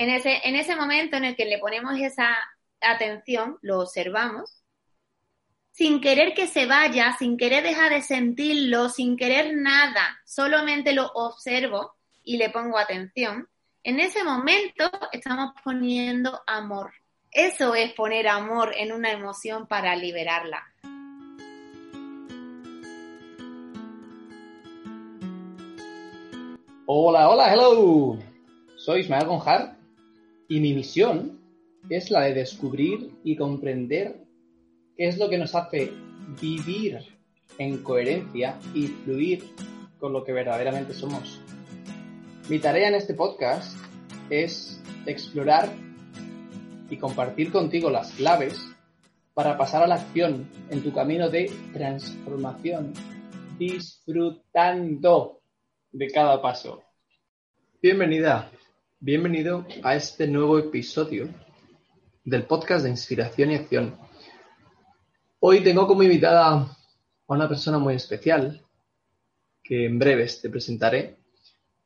En ese, en ese momento en el que le ponemos esa atención, lo observamos, sin querer que se vaya, sin querer dejar de sentirlo, sin querer nada, solamente lo observo y le pongo atención, en ese momento estamos poniendo amor. Eso es poner amor en una emoción para liberarla. Hola, hola, hello. Soy Ismael Gonjar y mi misión es la de descubrir y comprender qué es lo que nos hace vivir en coherencia y fluir con lo que verdaderamente somos. Mi tarea en este podcast es explorar y compartir contigo las claves para pasar a la acción en tu camino de transformación, disfrutando de cada paso. Bienvenida, bienvenido a este nuevo episodio del podcast de Inspiración y Acción. Hoy tengo como invitada a una persona muy especial que en breves te presentaré,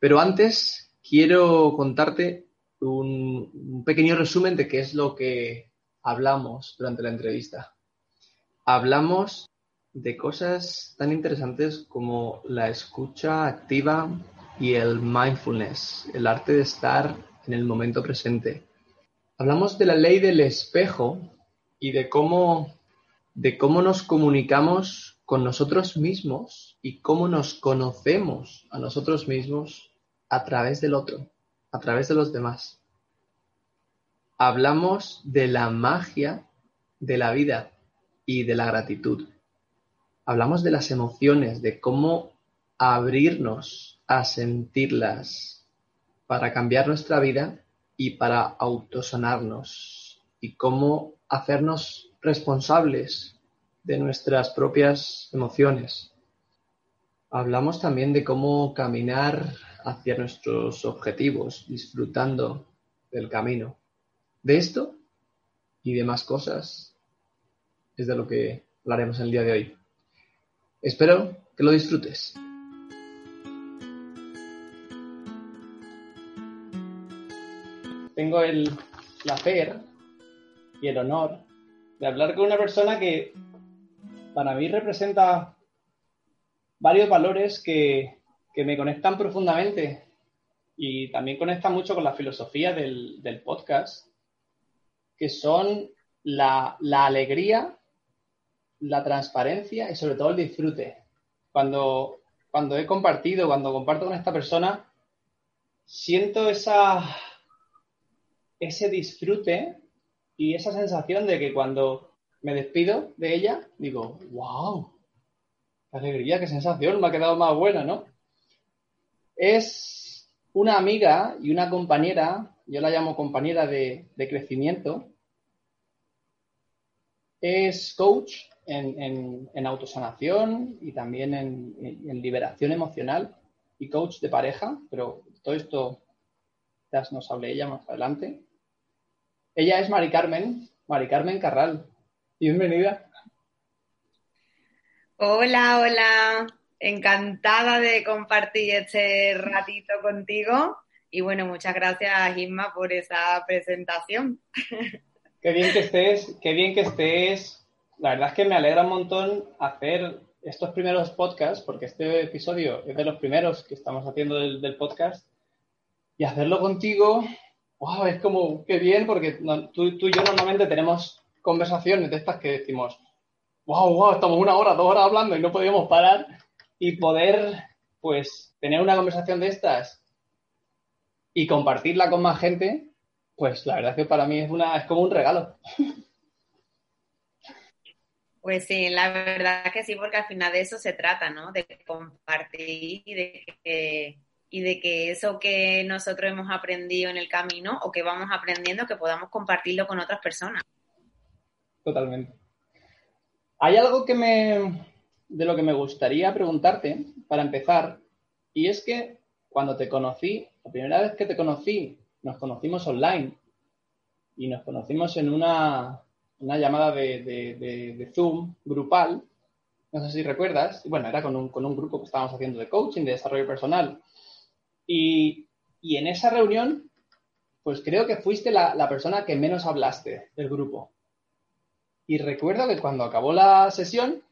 pero antes quiero contarte un, un pequeño resumen de qué es lo que hablamos durante la entrevista. Hablamos de cosas tan interesantes como la escucha activa y el mindfulness, el arte de estar en el momento presente. Hablamos de la ley del espejo y de cómo, de cómo nos comunicamos con nosotros mismos y cómo nos conocemos a nosotros mismos a través del otro, a través de los demás. Hablamos de la magia de la vida y de la gratitud hablamos de las emociones, de cómo abrirnos a sentirlas para cambiar nuestra vida y para autosanarnos y cómo hacernos responsables de nuestras propias emociones. Hablamos también de cómo caminar hacia nuestros objetivos, disfrutando del camino. De esto y de más cosas es de lo que hablaremos el día de hoy. Espero que lo disfrutes. Tengo el placer y el honor de hablar con una persona que para mí representa varios valores que, me conectan profundamente y también conectan mucho con la filosofía del, podcast, que son la, la alegría la transparencia y sobre todo el disfrute. Cuando, cuando he compartido, cuando comparto con esta persona, siento esa, ese disfrute y esa sensación de que cuando me despido de ella, digo, wow, qué alegría, qué sensación, me ha quedado más buena, ¿no? Es una amiga y una compañera, yo la llamo compañera de, de crecimiento, es coach en, autosanación y también en, liberación emocional y coach de pareja, pero todo esto nos hable ella más adelante. Ella es Mari Carmen, Mari Carmen Carral. Bienvenida. Hola, hola. Encantada de compartir este ratito contigo. Y bueno, muchas gracias, Isma, por esa presentación. Qué bien que estés, qué bien que estés la verdad es que me alegra un montón hacer estos primeros podcasts, porque este episodio es de los primeros que estamos haciendo del, podcast, y hacerlo contigo, wow, es como, qué bien, porque tú, y yo normalmente tenemos conversaciones de estas que decimos, wow, wow, estamos una hora, dos horas hablando y no podíamos parar, y poder, pues, tener una conversación de estas y compartirla con más gente, pues la verdad que para mí es, una, es como un regalo. Pues sí, la verdad que sí, porque al final de eso se trata, ¿no? De compartir y de que, y de que eso que nosotros hemos aprendido en el camino o que vamos aprendiendo, que podamos compartirlo con otras personas. Totalmente. Hay algo que me, de lo que me gustaría preguntarte para empezar, y es que cuando te conocí, la primera vez que te conocí, nos conocimos online y nos conocimos en una, una llamada de, Zoom grupal, no sé si recuerdas, bueno, era con un, con un, grupo que estábamos haciendo de coaching, de desarrollo personal. Y, en esa reunión pues creo que fuiste la, persona que menos hablaste del grupo. Y recuerdo que cuando acabó la sesión,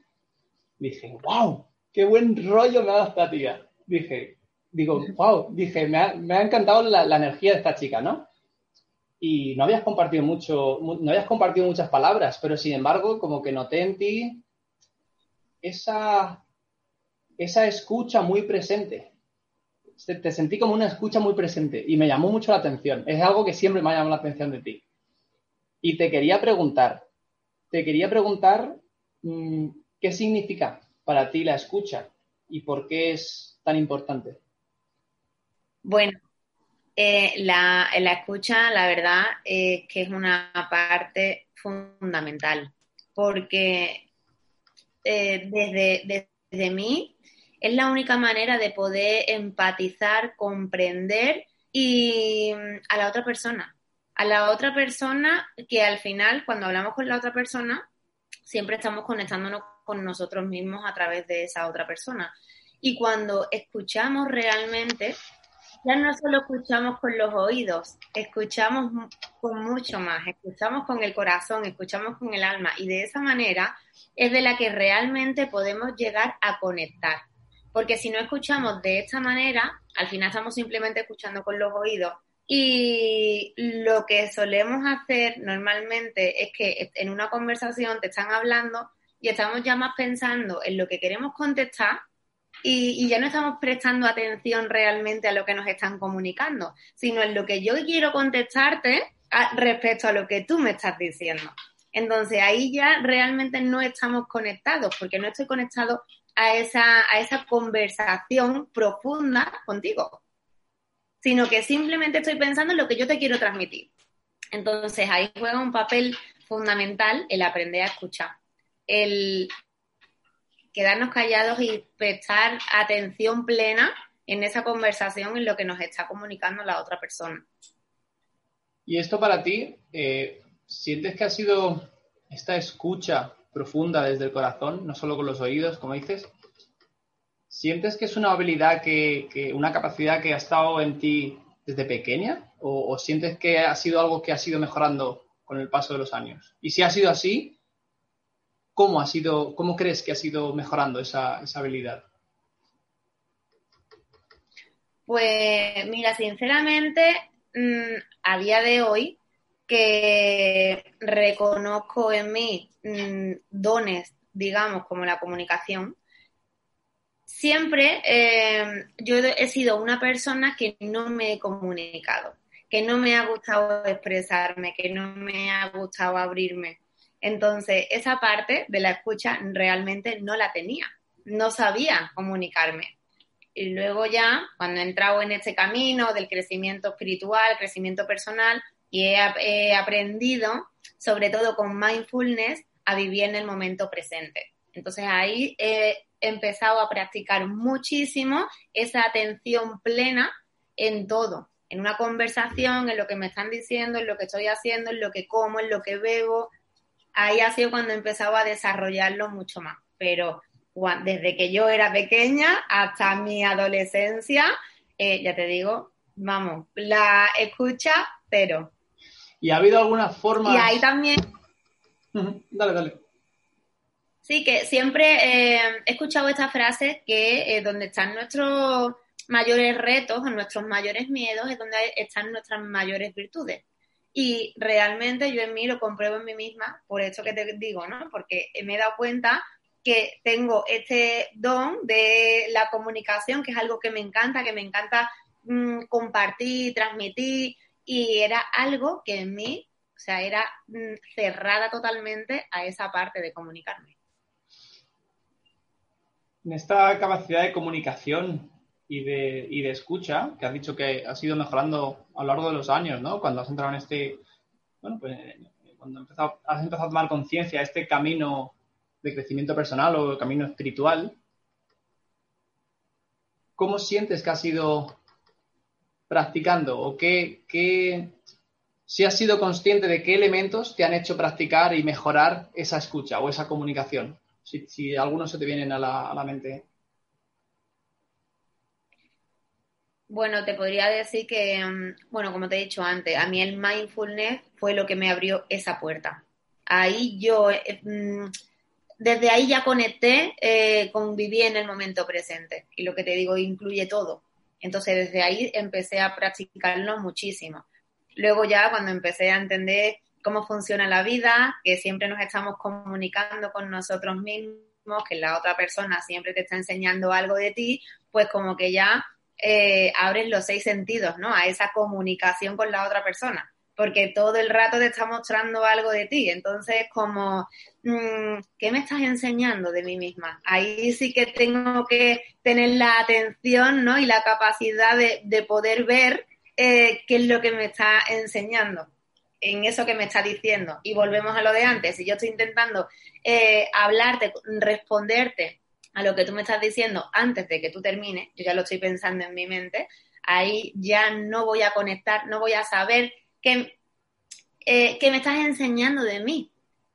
dije, wow, qué buen rollo me ha dado esta tía. Dije, digo, wow, dije, me ha, me ha encantado la, la, energía de esta chica, ¿no? Y no habías compartido mucho, no habías compartido muchas palabras, pero sin embargo, como que noté en ti esa, esa escucha muy presente. Te sentí como una escucha muy presente y me llamó mucho la atención. Es algo que siempre me ha llamado la atención de ti. Y te quería preguntar, te quería preguntar mmm, qué significa para ti la escucha y por qué es tan importante. Bueno, eh, la, la, escucha, la verdad, es que es una parte fundamental, porque eh, desde, desde mí es la única manera de poder empatizar, comprender y mm, a la otra persona. A la otra persona que al final, cuando hablamos con la otra persona, siempre estamos conectándonos con nosotros mismos a través de esa otra persona. Y cuando escuchamos realmente, ya no solo escuchamos con los oídos, escuchamos con mucho más, escuchamos con el corazón, escuchamos con el alma y de esa manera es de la que realmente podemos llegar a conectar. Porque si no escuchamos de esta manera, al final estamos simplemente escuchando con los oídos y lo que solemos hacer normalmente es que en una conversación te están hablando y estamos ya más pensando en lo que queremos contestar y, ya no estamos prestando atención realmente a lo que nos están comunicando, sino en lo que yo quiero contestarte respecto a lo que tú me estás diciendo. Entonces ahí ya realmente no estamos conectados, porque no estoy conectado a esa, a esa conversación profunda contigo, sino que simplemente estoy pensando en lo que yo te quiero transmitir. Entonces ahí juega un papel fundamental el aprender a escuchar, el quedarnos callados y prestar atención plena en esa conversación, en lo que nos está comunicando la otra persona. Y esto para ti, eh, ¿sientes que ha sido esta escucha profunda desde el corazón, no solo con los oídos, como dices? ¿Sientes que es una habilidad que, una capacidad que ha estado en ti desde pequeña? ¿O, ¿O sientes que ha sido algo que ha sido mejorando con el paso de los años? Y si ha sido así, ¿cómo ha sido, cómo crees que ha sido mejorando esa, habilidad? Pues mira, sinceramente, mmm, a día de hoy, que reconozco en mí mmm, dones, digamos, como la comunicación, siempre eh, yo he sido una persona que no me he comunicado, que no me ha gustado expresarme, que no me ha gustado abrirme. Entonces, esa parte de la escucha realmente no la tenía, no sabía comunicarme. Y luego ya, cuando he entrado en este camino del crecimiento espiritual, crecimiento personal, y he, he aprendido, sobre todo con mindfulness, a vivir en el momento presente. Entonces ahí he empezado a practicar muchísimo esa atención plena en todo, en una conversación, en lo que me están diciendo, en lo que estoy haciendo, en lo que como, en lo que bebo, ahí ha sido cuando empezaba a desarrollarlo mucho más. Pero desde que yo era pequeña hasta mi adolescencia, eh, ya te digo, vamos, la escucha, pero. ¿Y ha habido alguna forma? Y ahí también. dale, dale. Sí, que siempre eh, he escuchado esta frase que eh, donde están nuestros mayores retos o nuestros mayores miedos es donde están nuestras mayores virtudes. Y realmente yo en mí lo compruebo en mí misma, por eso que te digo, ¿no? Porque me he dado cuenta que tengo este don de la comunicación, que es algo que me encanta, que me encanta mmm, compartir, transmitir, y era algo que en mí, o sea, era mmm, cerrada totalmente a esa parte de comunicarme. En esta capacidad de comunicación y de, y de escucha, que has dicho que has ido mejorando a lo largo de los años, ¿no? Cuando has entrado en este, bueno, pues cuando has empezado, a tomar conciencia, este camino de crecimiento personal o camino espiritual, ¿cómo sientes que has ido practicando? ¿O qué, qué, si has sido consciente de qué elementos te han hecho practicar y mejorar esa escucha o esa comunicación? Si, algunos se te vienen a la, mente. Bueno, te podría decir que, mm, bueno, como te he dicho antes, a mí el mindfulness fue lo que me abrió esa puerta. Ahí yo, eh, mm, desde ahí ya conecté, eh, conviví en el momento presente. Y lo que te digo incluye todo. Entonces, desde ahí empecé a practicarlo muchísimo. Luego ya cuando empecé a entender cómo funciona la vida, que siempre nos estamos comunicando con nosotros mismos, que la otra persona siempre te está enseñando algo de ti, pues como que ya eh, abres los seis sentidos, ¿no? A esa comunicación con la otra persona, porque todo el rato te está mostrando algo de ti. Entonces, como, mm, ¿qué me estás enseñando de mí misma? Ahí sí que tengo que tener la atención, ¿no? Y la capacidad de, poder ver eh, qué es lo que me está enseñando en eso que me está diciendo. Y volvemos a lo de antes. Si yo estoy intentando eh, hablarte, responderte a lo que tú me estás diciendo antes de que tú termines, yo ya lo estoy pensando en mi mente, ahí ya no voy a conectar, no voy a saber qué, eh, me estás enseñando de mí,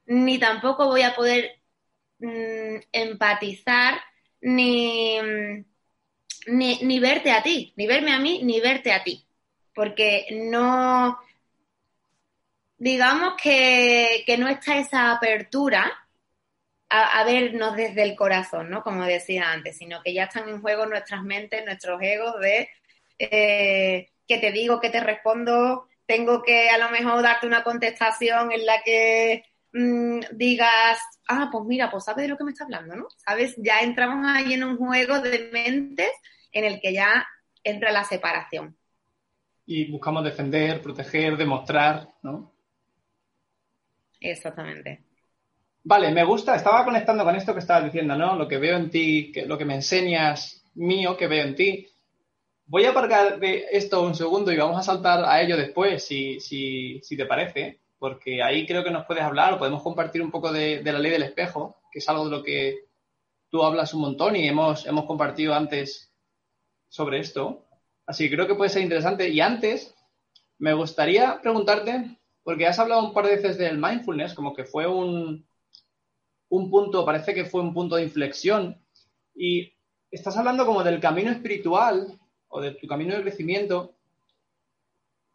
ni tampoco voy a poder mm, empatizar ni, ni, ni verte a ti, ni verme a mí, ni verte a ti, porque no, digamos que, que no está esa apertura a, vernos desde el corazón, ¿no? Como decía antes, sino que ya están en juego nuestras mentes, nuestros egos de eh, que te digo, que te respondo, tengo que a lo mejor darte una contestación en la que mm, digas, ah, pues mira, pues sabes de lo que me está hablando, ¿no? ¿Sabes? Ya entramos ahí en un juego de mentes en el que ya entra la separación. Y buscamos defender, proteger, demostrar, ¿no? Exactamente. Vale, me gusta, estaba conectando con esto que estabas diciendo, ¿no? Lo que veo en ti, que, lo que me enseñas mío, que veo en ti. Voy a aparcar de esto un segundo y vamos a saltar a ello después, si, si, si te parece, porque ahí creo que nos puedes hablar o podemos compartir un poco de, la ley del espejo, que es algo de lo que tú hablas un montón y hemos, hemos compartido antes sobre esto. Así que creo que puede ser interesante. Y antes, me gustaría preguntarte, porque has hablado un par de veces del mindfulness, como que fue un, un punto, parece que fue un punto de inflexión. Y estás hablando como del camino espiritual o de tu camino de crecimiento.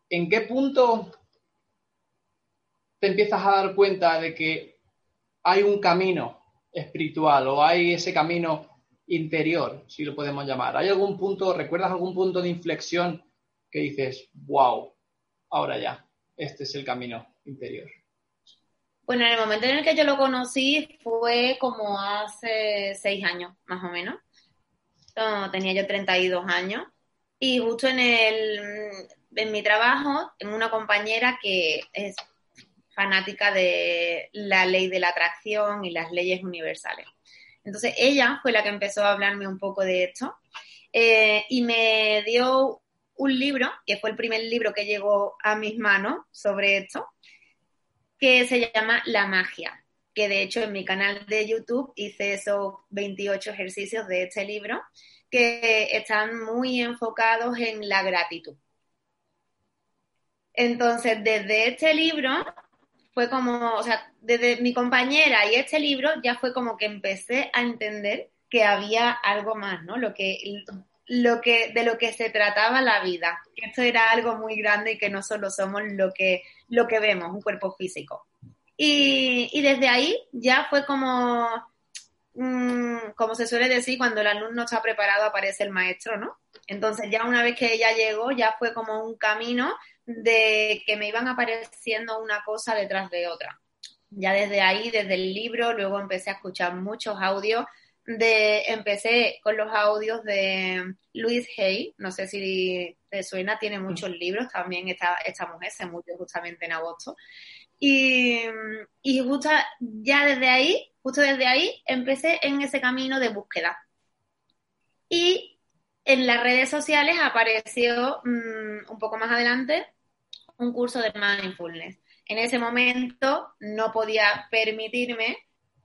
¿En qué punto te empiezas a dar cuenta de que hay un camino espiritual o hay ese camino interior, si lo podemos llamar? ¿Hay algún punto, recuerdas algún punto de inflexión que dices, wow, ahora ya, este es el camino interior? Bueno, en el momento en el que yo lo conocí fue como hace seis años, más o menos. tenía yo 32 años. Y justo en, el, en mi trabajo, en una compañera que es fanática de la ley de la atracción y las leyes universales. Entonces ella fue la que empezó a hablarme un poco de esto eh, y me dio un libro, que fue el primer libro que llegó a mis manos sobre esto, que se llama La magia, que de hecho en mi canal de YouTube hice esos 28 ejercicios de este libro que están muy enfocados en la gratitud. Entonces, desde este libro fue como, o sea, desde mi compañera y este libro ya fue como que empecé a entender que había algo más, ¿no? Lo que, lo que, de lo que se trataba la vida. Esto era algo muy grande y que no solo somos lo que lo que vemos, un cuerpo físico. Y, desde ahí ya fue como, como se suele decir, cuando el alumno está preparado aparece el maestro, ¿no? Entonces ya una vez que ella llegó, ya fue como un camino de que me iban apareciendo una cosa detrás de otra. Ya desde ahí, desde el libro, luego empecé a escuchar muchos audios de, empecé con los audios de Luis Hay, no sé si te suena, tiene muchos libros, también esta, esta mujer se murió justamente en agosto. Y, y justo ya desde ahí, justo desde ahí, empecé en ese camino de búsqueda. Y en las redes sociales apareció mm, un poco más adelante un curso de mindfulness. En ese momento no podía permitirme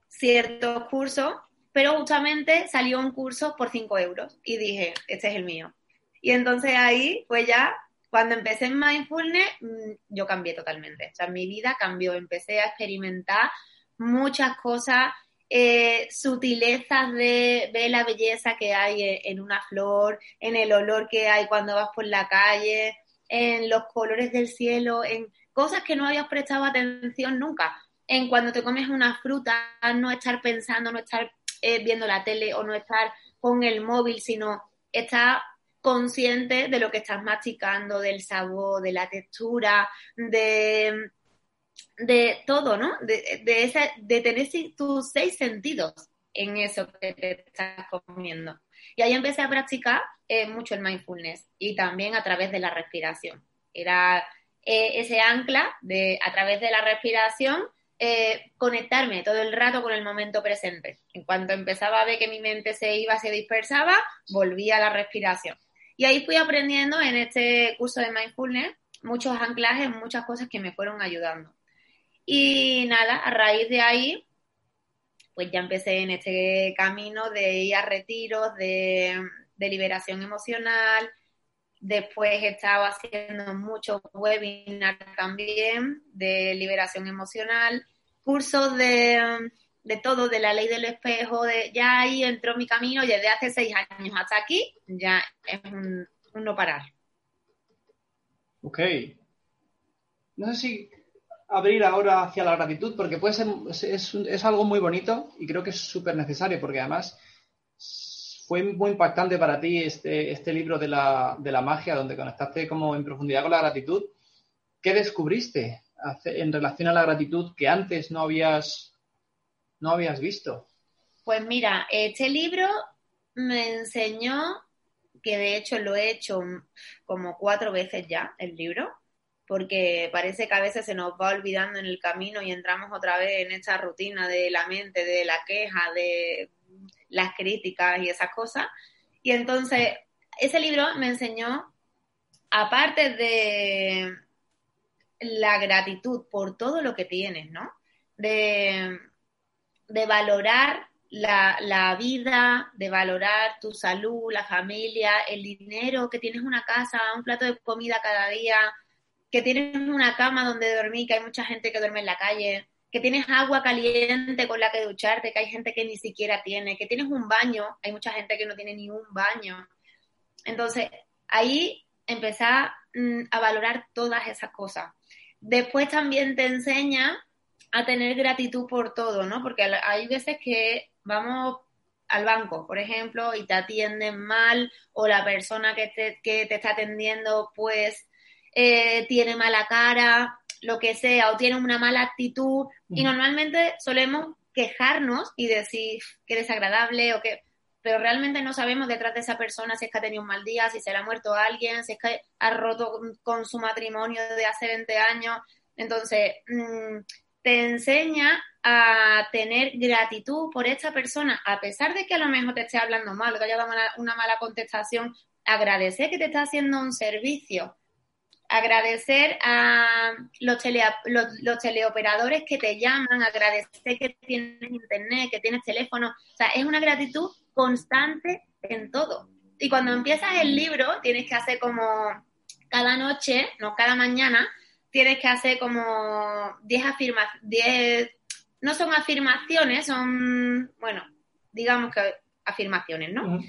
ciertos cursos pero justamente salió un curso por 5 euros y dije, este es el mío. Y entonces ahí, pues ya, cuando empecé en mindfulness, mm, yo cambié totalmente. O sea, mi vida cambió, empecé a experimentar muchas cosas eh, sutilezas de ver la belleza que hay en una flor, en el olor que hay cuando vas por la calle, en los colores del cielo, en cosas que no habías prestado atención nunca. En cuando te comes una fruta, no estar pensando, no estar eh, viendo la tele o no estar con el móvil, sino estar consciente de lo que estás masticando, del sabor, de la textura, de, de todo, ¿no? De, de, de tener tus seis sentidos en eso que te estás comiendo. Y ahí empecé a practicar eh, mucho el mindfulness y también a través de la respiración. Era eh, ese ancla de a través de la respiración eh, conectarme todo el rato con el momento presente. En cuanto empezaba a ver que mi mente se iba, se dispersaba, volvía a la respiración. Y ahí fui aprendiendo en este curso de mindfulness muchos anclajes, muchas cosas que me fueron ayudando. Y nada, a raíz de ahí, pues ya empecé en este camino de ir a retiros, de, de liberación emocional. Después he estado haciendo muchos webinars también de liberación emocional, cursos de, de todo, de la ley del espejo, de ya ahí entró mi camino y desde hace seis años hasta aquí ya es un, no parar. Ok. No sé si abrir ahora hacia la gratitud, porque puede ser, es, es algo muy bonito y creo que es súper necesario, porque además fue muy impactante para ti este, este libro de la, de la magia, donde conectaste como en profundidad con la gratitud. ¿Qué descubriste en relación a la gratitud que antes no habías no habías visto? Pues mira, este libro me enseñó, que de hecho lo he hecho como cuatro veces ya, el libro, porque parece que a veces se nos va olvidando en el camino y entramos otra vez en esta rutina de la mente, de la queja, de las críticas y esas cosas. Y entonces, ese libro me enseñó, aparte de la gratitud por todo lo que tienes, ¿no? De, de valorar la, la, vida, de valorar tu salud, la familia, el dinero, que tienes una casa, un plato de comida cada día, que tienes una cama donde dormir, que hay mucha gente que duerme en la calle, que tienes agua caliente con la que ducharte, que hay gente que ni siquiera tiene, que tienes un baño, hay mucha gente que no tiene ni un baño. Entonces, ahí empezar mm, a valorar todas esas cosas. Después también te enseña a tener gratitud por todo, ¿no? Porque hay veces que vamos al banco, por ejemplo, y te atienden mal o la persona que te, que te está atendiendo pues eh, tiene mala cara, lo que sea, o tiene una mala actitud y normalmente solemos quejarnos y decir que desagradable o que pero realmente no sabemos detrás de esa persona si es que ha tenido un mal día, si se le ha muerto alguien, si es que ha roto con su matrimonio de hace 20 años. Entonces, mm, te enseña a tener gratitud por esta persona, a pesar de que a lo mejor te esté hablando mal o te haya dado una, mala contestación, agradecer que te está haciendo un servicio, agradecer a los, los, teleoperadores que te llaman, agradecer que tienes internet, que tienes teléfono, o sea, es una gratitud constante en todo. Y cuando empiezas el libro, tienes que hacer como cada noche, no cada mañana, tienes que hacer como 10 afirmaciones, no son afirmaciones, son, bueno, digamos que afirmaciones, ¿no?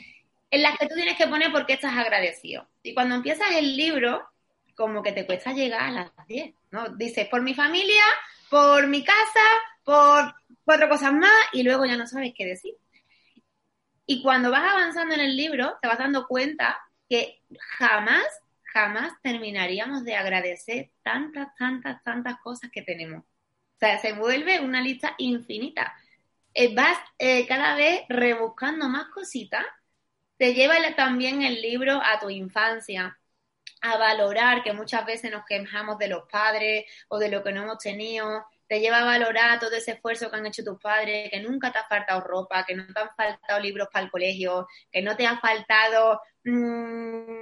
En las que tú tienes que poner por qué estás agradecido. Y cuando empiezas el libro, como que te cuesta llegar a las 10, ¿no? Dices, por mi familia, por mi casa, por cuatro cosas más, y luego ya no sabes qué decir. Y cuando vas avanzando en el libro, te vas dando cuenta que jamás jamás terminaríamos de agradecer tantas, tantas, tantas cosas que tenemos. O sea, se vuelve una lista infinita. Eh, vas eh, cada vez rebuscando más cositas. Te lleva también el libro a tu infancia, a valorar que muchas veces nos quejamos de los padres o de lo que no hemos tenido. Te lleva a valorar todo ese esfuerzo que han hecho tus padres, que nunca te ha faltado ropa, que no te han faltado libros para el colegio, que no te ha faltado mm,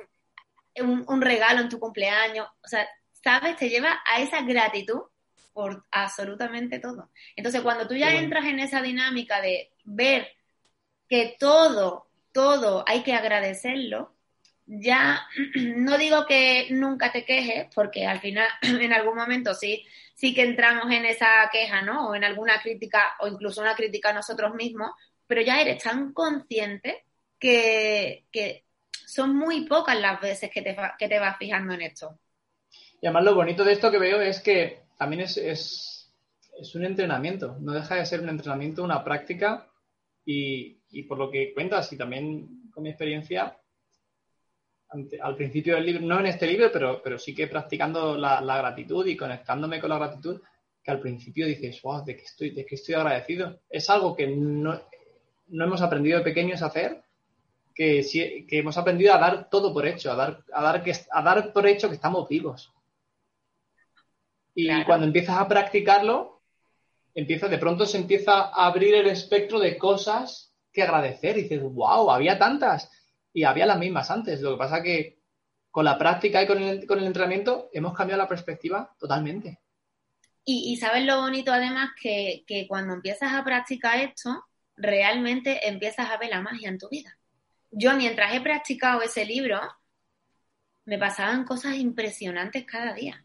un, regalo en tu cumpleaños, o sea, ¿sabes? Te lleva a esa gratitud por absolutamente todo. Entonces, cuando tú ya entras en esa dinámica de ver que todo, todo hay que agradecerlo, ya no digo que nunca te quejes, porque al final en algún momento sí, sí que entramos en esa queja, ¿no? O en alguna crítica, o incluso una crítica a nosotros mismos, pero ya eres tan consciente que, son muy pocas las veces que te, que te vas fijando en esto. Y además lo bonito de esto que veo es que también es, es, es un entrenamiento, no deja de ser un entrenamiento, una práctica y, y por lo que cuentas y también con mi experiencia, al principio del libro, no en este libro, pero, pero sí que practicando la, gratitud y conectándome con la gratitud, que al principio dices, wow, ¿de qué estoy, de qué estoy agradecido? Es algo que no, no hemos aprendido de pequeños a hacer, que, que hemos aprendido a dar todo por hecho, a dar, a dar, que, a dar por hecho que estamos vivos. Y cuando empiezas a practicarlo, empieza, de pronto se empieza a abrir el espectro de cosas que agradecer. Y dices, wow, había tantas y había las mismas antes. Lo que pasa que con la práctica y con el, con el entrenamiento hemos cambiado la perspectiva totalmente. Y, y sabes lo bonito además que, que cuando empiezas a practicar esto, realmente empiezas a ver la magia en tu vida. Yo mientras he practicado ese libro, me pasaban cosas impresionantes cada día.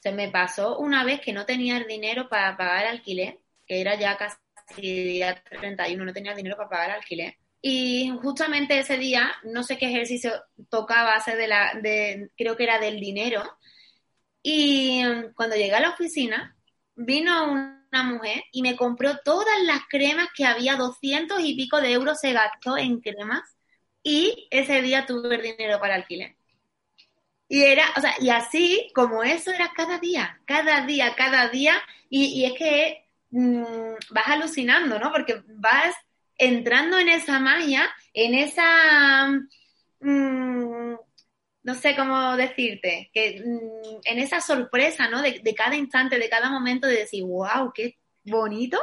Se me pasó una vez que no tenía el dinero para pagar alquiler, que era ya casi día 31, no tenía dinero para pagar alquiler. Y justamente ese día, no sé qué ejercicio tocaba hacer de la, de, creo que era del dinero. Y cuando llegué a la oficina, vino una mujer y me compró todas las cremas que había, 200 y pico de euros se gastó en cremas. Y ese día tuve dinero para alquiler. Y era, o sea, y así como eso era cada día, cada día, cada día. Y, y es que mm, vas alucinando, ¿no? Porque vas entrando en esa magia, en esa, mm, no sé cómo decirte, que mm, en esa sorpresa, ¿no? De, cada instante, de cada momento, de decir, wow, qué bonito,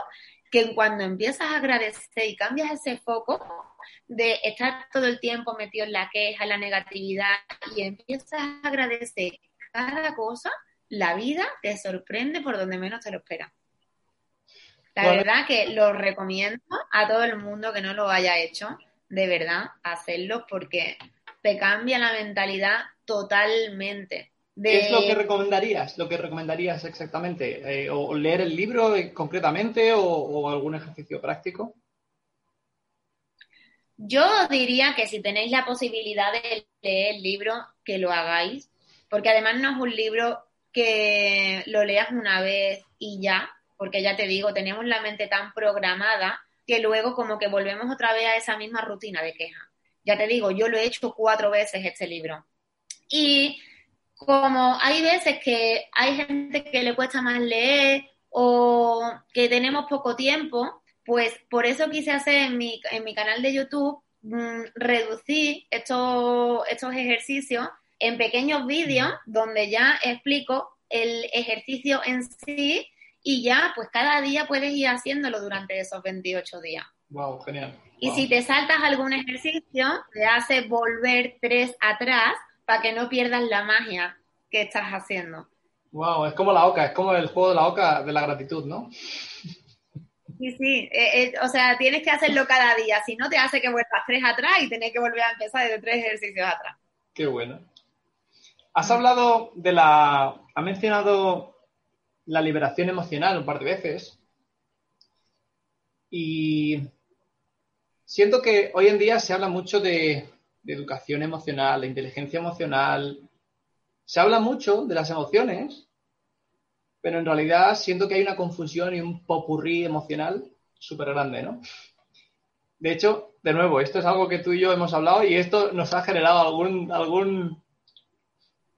que cuando empiezas a agradecer y cambias ese foco de estar todo el tiempo metido en la queja, en la negatividad, y empiezas a agradecer cada cosa, la vida te sorprende por donde menos te lo esperas. La verdad que lo recomiendo a todo el mundo que no lo haya hecho, de verdad, hacerlo porque te cambia la mentalidad totalmente. ¿Qué es lo que recomendarías? ¿Lo que recomendarías exactamente? Eh, ¿O leer el libro concretamente o, algún ejercicio práctico? Yo diría que si tenéis la posibilidad de leer el libro, que lo hagáis, porque además no es un libro que lo leas una vez y ya, porque ya te digo, tenemos la mente tan programada que luego como que volvemos otra vez a esa misma rutina de queja. Ya te digo, yo lo he hecho cuatro veces este libro. Y como hay veces que hay gente que le cuesta más leer o que tenemos poco tiempo, pues por eso quise hacer en mi, en mi canal de YouTube mm, reducir estos, estos ejercicios en pequeños vídeos donde ya explico el ejercicio en sí y ya, pues cada día puedes ir haciéndolo durante esos 28 días. Wow, genial. Y si te saltas algún ejercicio, te hace volver tres atrás para que no pierdas la magia que estás haciendo. Wow, es como la oca, es como el juego de la oca de la gratitud, ¿no? Sí, sí, eh, eh, o sea, tienes que hacerlo cada día, si no te hace que vuelvas tres atrás y tenés que volver a empezar de tres ejercicios atrás. Qué bueno. Has hablado de la, ha mencionado la liberación emocional un par de veces. Y siento que hoy en día se habla mucho de, educación emocional, de inteligencia emocional. Se habla mucho de las emociones, pero en realidad siento que hay una confusión y un popurrí emocional súper grande, ¿no? De hecho, de nuevo, esto es algo que tú y yo hemos hablado y esto nos ha generado algún, algún,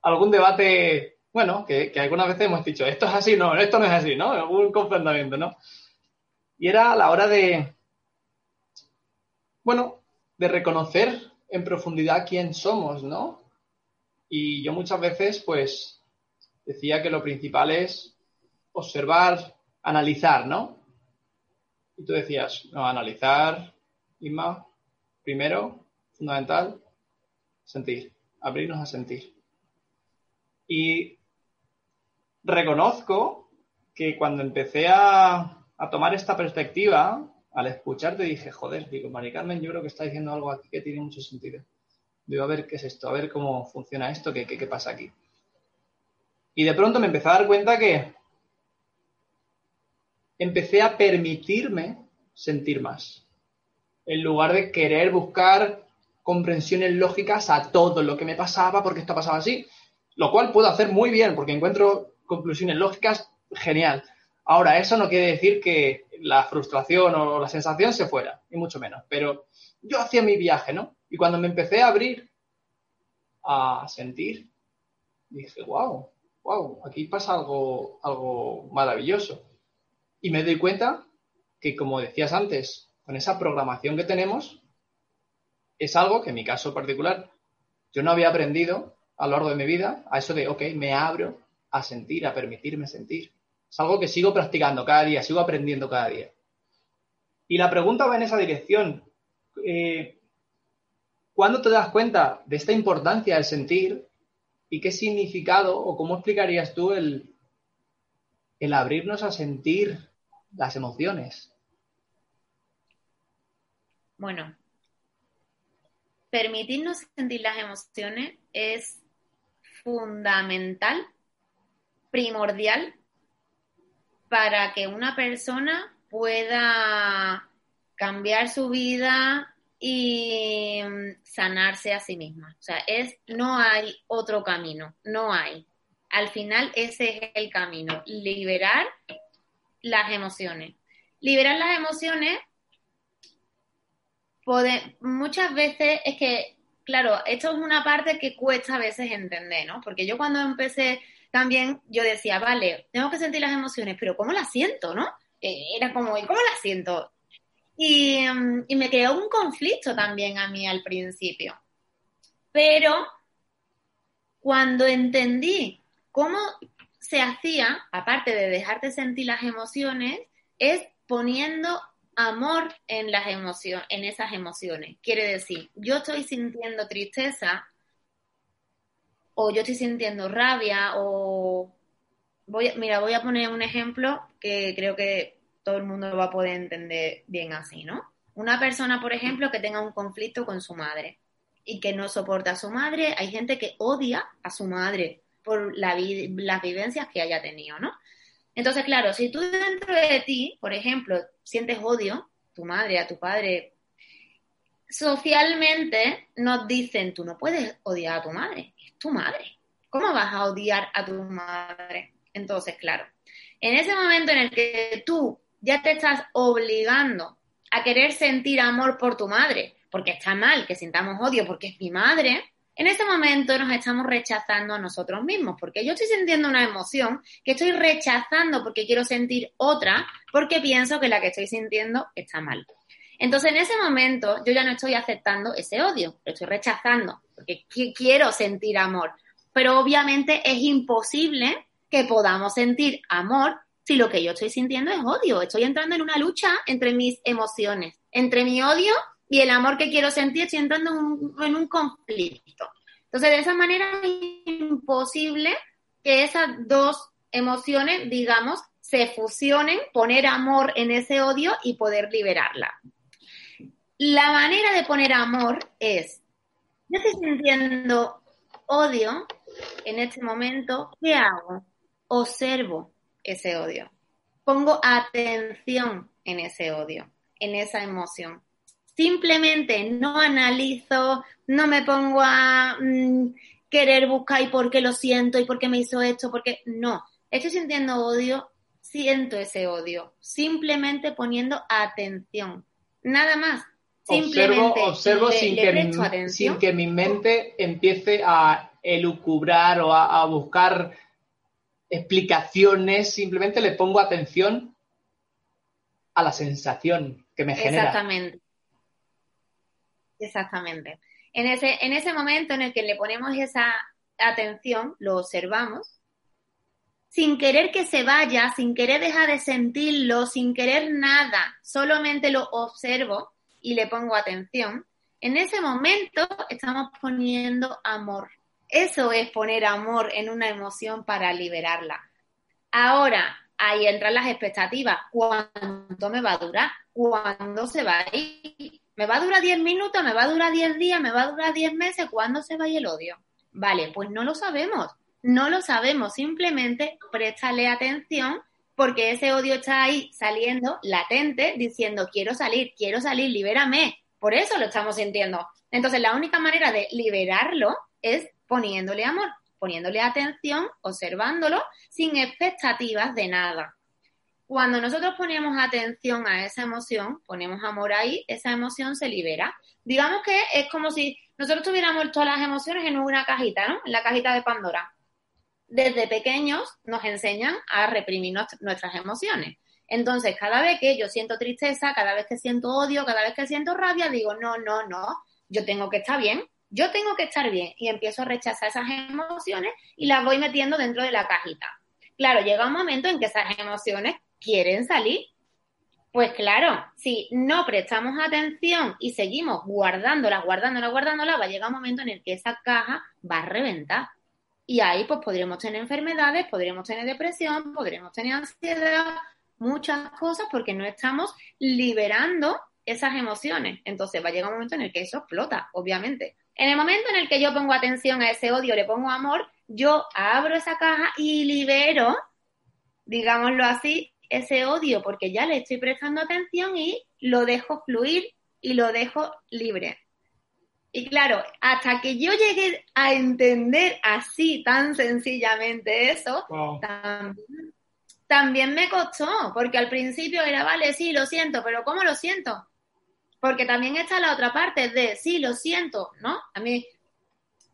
algún debate bueno, que, algunas veces hemos dicho, esto es así, no, esto no es así, ¿no? Un confrontamiento, ¿no? Y era a la hora de, bueno, de reconocer en profundidad quién somos, ¿no? Y yo muchas veces, pues, decía que lo principal es observar, analizar, ¿no? Y tú decías, no, analizar, Isma, primero, fundamental, sentir, abrirnos a sentir. Y reconozco que cuando empecé a, tomar esta perspectiva, al escucharte dije, joder, digo, Mari Carmen, yo creo que está diciendo algo aquí que tiene mucho sentido. Digo, a ver qué es esto, a ver cómo funciona esto, qué, qué, qué pasa aquí. Y de pronto me empecé a dar cuenta que empecé a permitirme sentir más. En lugar de querer buscar comprensiones lógicas a todo lo que me pasaba, porque esto pasaba así. Lo cual puedo hacer muy bien, porque encuentro conclusiones lógicas genial. Ahora, eso no quiere decir que la frustración o la sensación se fuera, ni mucho menos. Pero yo hacía mi viaje, ¿no? Y cuando me empecé a abrir, a sentir, dije, wow, wow, aquí pasa algo, algo maravilloso. Y me doy cuenta que, como decías antes, con esa programación que tenemos, es algo que en mi caso particular yo no había aprendido a lo largo de mi vida, a eso de, ok, me abro a sentir, a permitirme sentir. Es algo que sigo practicando cada día, sigo aprendiendo cada día. Y la pregunta va en esa dirección. Eh, ¿Cuándo te das cuenta de esta importancia del sentir y qué significado o cómo explicarías tú el, el abrirnos a sentir las emociones? Bueno, permitirnos sentir las emociones es fundamental, primordial, para que una persona pueda cambiar su vida y mm, sanarse a sí misma. O sea, es, no hay otro camino, no hay. Al final ese es el camino, liberar las emociones. Liberar las emociones, muchas veces es que, claro, esto es una parte que cuesta a veces entender, ¿no? Porque yo cuando empecé también, yo decía, vale, tengo que sentir las emociones, pero ¿cómo las siento, no? Eh, era como, ¿cómo las siento? Y, mm, y me creó un conflicto también a mí al principio. Pero cuando entendí cómo se hacía, aparte de dejarte sentir las emociones, es poniendo amor en las emociones, en esas emociones. Quiere decir, yo estoy sintiendo tristeza, o yo estoy sintiendo rabia, o voy, mira, voy a poner un ejemplo que creo que todo el mundo lo va a poder entender bien así, ¿no? Una persona, por ejemplo, que tenga un conflicto con su madre y que no soporta a su madre, hay gente que odia a su madre por la las vivencias que haya tenido, ¿no? Entonces, claro, si tú dentro de ti, por ejemplo, sientes odio, tu madre, a tu padre, socialmente nos dicen, tú no puedes odiar a tu madre, es tu madre. ¿Cómo vas a odiar a tu madre? Entonces, claro, en ese momento en el que tú ya te estás obligando a querer sentir amor por tu madre, porque está mal que sintamos odio porque es mi madre, en ese momento nos estamos rechazando a nosotros mismos, porque yo estoy sintiendo una emoción que estoy rechazando porque quiero sentir otra, porque pienso que la que estoy sintiendo está mal. Entonces, en ese momento, yo ya no estoy aceptando ese odio, lo estoy rechazando, porque quiero sentir amor. Pero obviamente es imposible que podamos sentir amor si lo que yo estoy sintiendo es odio. Estoy entrando en una lucha entre mis emociones, entre mi odio y el amor que quiero sentir, estoy entrando en un, conflicto. Entonces, de esa manera es imposible que esas dos emociones, digamos, se fusionen, poner amor en ese odio y poder liberarla. La manera de poner amor es, yo estoy sintiendo odio en este momento, ¿qué hago? Observo ese odio. Pongo atención en ese odio, en esa emoción simplemente no analizo, no me pongo a mm, querer buscar y por qué lo siento y por qué me hizo esto, porque no, estoy sintiendo odio, siento ese odio, simplemente poniendo atención, nada más. Simplemente observo, sin, que, sin que mi mente empiece a elucubrar o a buscar explicaciones, simplemente le pongo atención a la sensación que me genera. Exactamente. Exactamente. En ese, en ese momento en el que le ponemos esa atención, lo observamos, sin querer que se vaya, sin querer dejar de sentirlo, sin querer nada, solamente lo observo y le pongo atención, en ese momento estamos poniendo amor. Eso es poner amor en una emoción para liberarla. Ahora, ahí entran las expectativas. ¿Cuánto me va a durar? ¿Cuándo se va a ir? ¿Me va a durar 10 minutos? ¿Me va a durar 10 días? ¿Me va a durar 10 meses? ¿Cuándo se va el odio? Vale, pues no lo sabemos. No lo sabemos. Simplemente préstale atención porque ese odio está ahí saliendo latente diciendo quiero salir, quiero salir, libérame. Por eso lo estamos sintiendo. Entonces la única manera de liberarlo es poniéndole amor, poniéndole atención, observándolo sin expectativas de nada. Cuando nosotros ponemos atención a esa emoción, ponemos amor ahí, esa emoción se libera. Digamos que es como si nosotros tuviéramos todas las emociones en una cajita, ¿no? En la cajita de Pandora. Desde pequeños nos enseñan a reprimir nuestras emociones. Entonces, cada vez que yo siento tristeza, cada vez que siento odio, cada vez que siento rabia, digo, no, no, no, yo tengo que estar bien, yo tengo que estar bien. Y empiezo a rechazar esas emociones y las voy metiendo dentro de la cajita. Claro, llega un momento en que esas emociones quieren salir. Pues claro, si no prestamos atención y seguimos guardándola, guardándola, guardándola, va a llegar un momento en el que esa caja va a reventar. Y ahí pues podríamos tener enfermedades, podríamos tener depresión, podríamos tener ansiedad, muchas cosas porque no estamos liberando esas emociones. Entonces va a llegar un momento en el que eso explota, obviamente. En el momento en el que yo pongo atención a ese odio, le pongo amor, yo abro esa caja y libero, digámoslo así, ese odio porque ya le estoy prestando atención y lo dejo fluir y lo dejo libre. Y claro, hasta que yo llegué a entender así tan sencillamente eso, también, también, me costó, porque al principio era, vale, sí, lo siento, pero ¿cómo lo siento? Porque también está la otra parte de, sí, lo siento, ¿no? A mí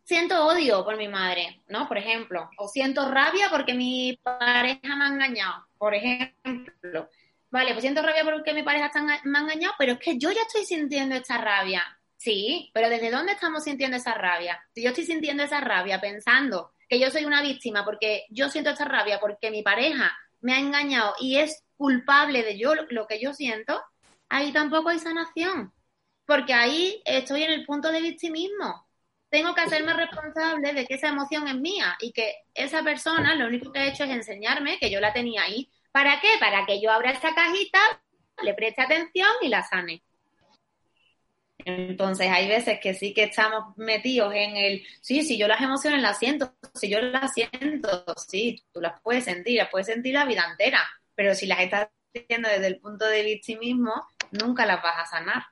siento odio por mi madre, ¿no? Por ejemplo, o siento rabia porque mi pareja me ha engañado, por ejemplo. Vale, pues siento rabia porque mi pareja me ha engañado, pero es que yo ya estoy sintiendo esta rabia. Sí, pero ¿desde dónde estamos sintiendo esa rabia? Si yo estoy sintiendo esa rabia pensando que yo soy una víctima porque yo siento esta rabia porque mi pareja me ha engañado y es culpable de yo lo que yo siento, ahí tampoco hay sanación, porque ahí estoy en el punto de victimismo tengo que hacerme responsable de que esa emoción es mía y que esa persona lo único que ha hecho es enseñarme que yo la tenía ahí. ¿Para qué? Para que yo abra esa cajita, le preste atención y la sane. Entonces hay veces que sí que estamos metidos en el, sí, si yo las emociones las siento, si yo las siento, sí, tú las puedes sentir, las puedes sentir la vida entera, pero si las estás sintiendo desde el punto de victimismo, nunca las vas a sanar.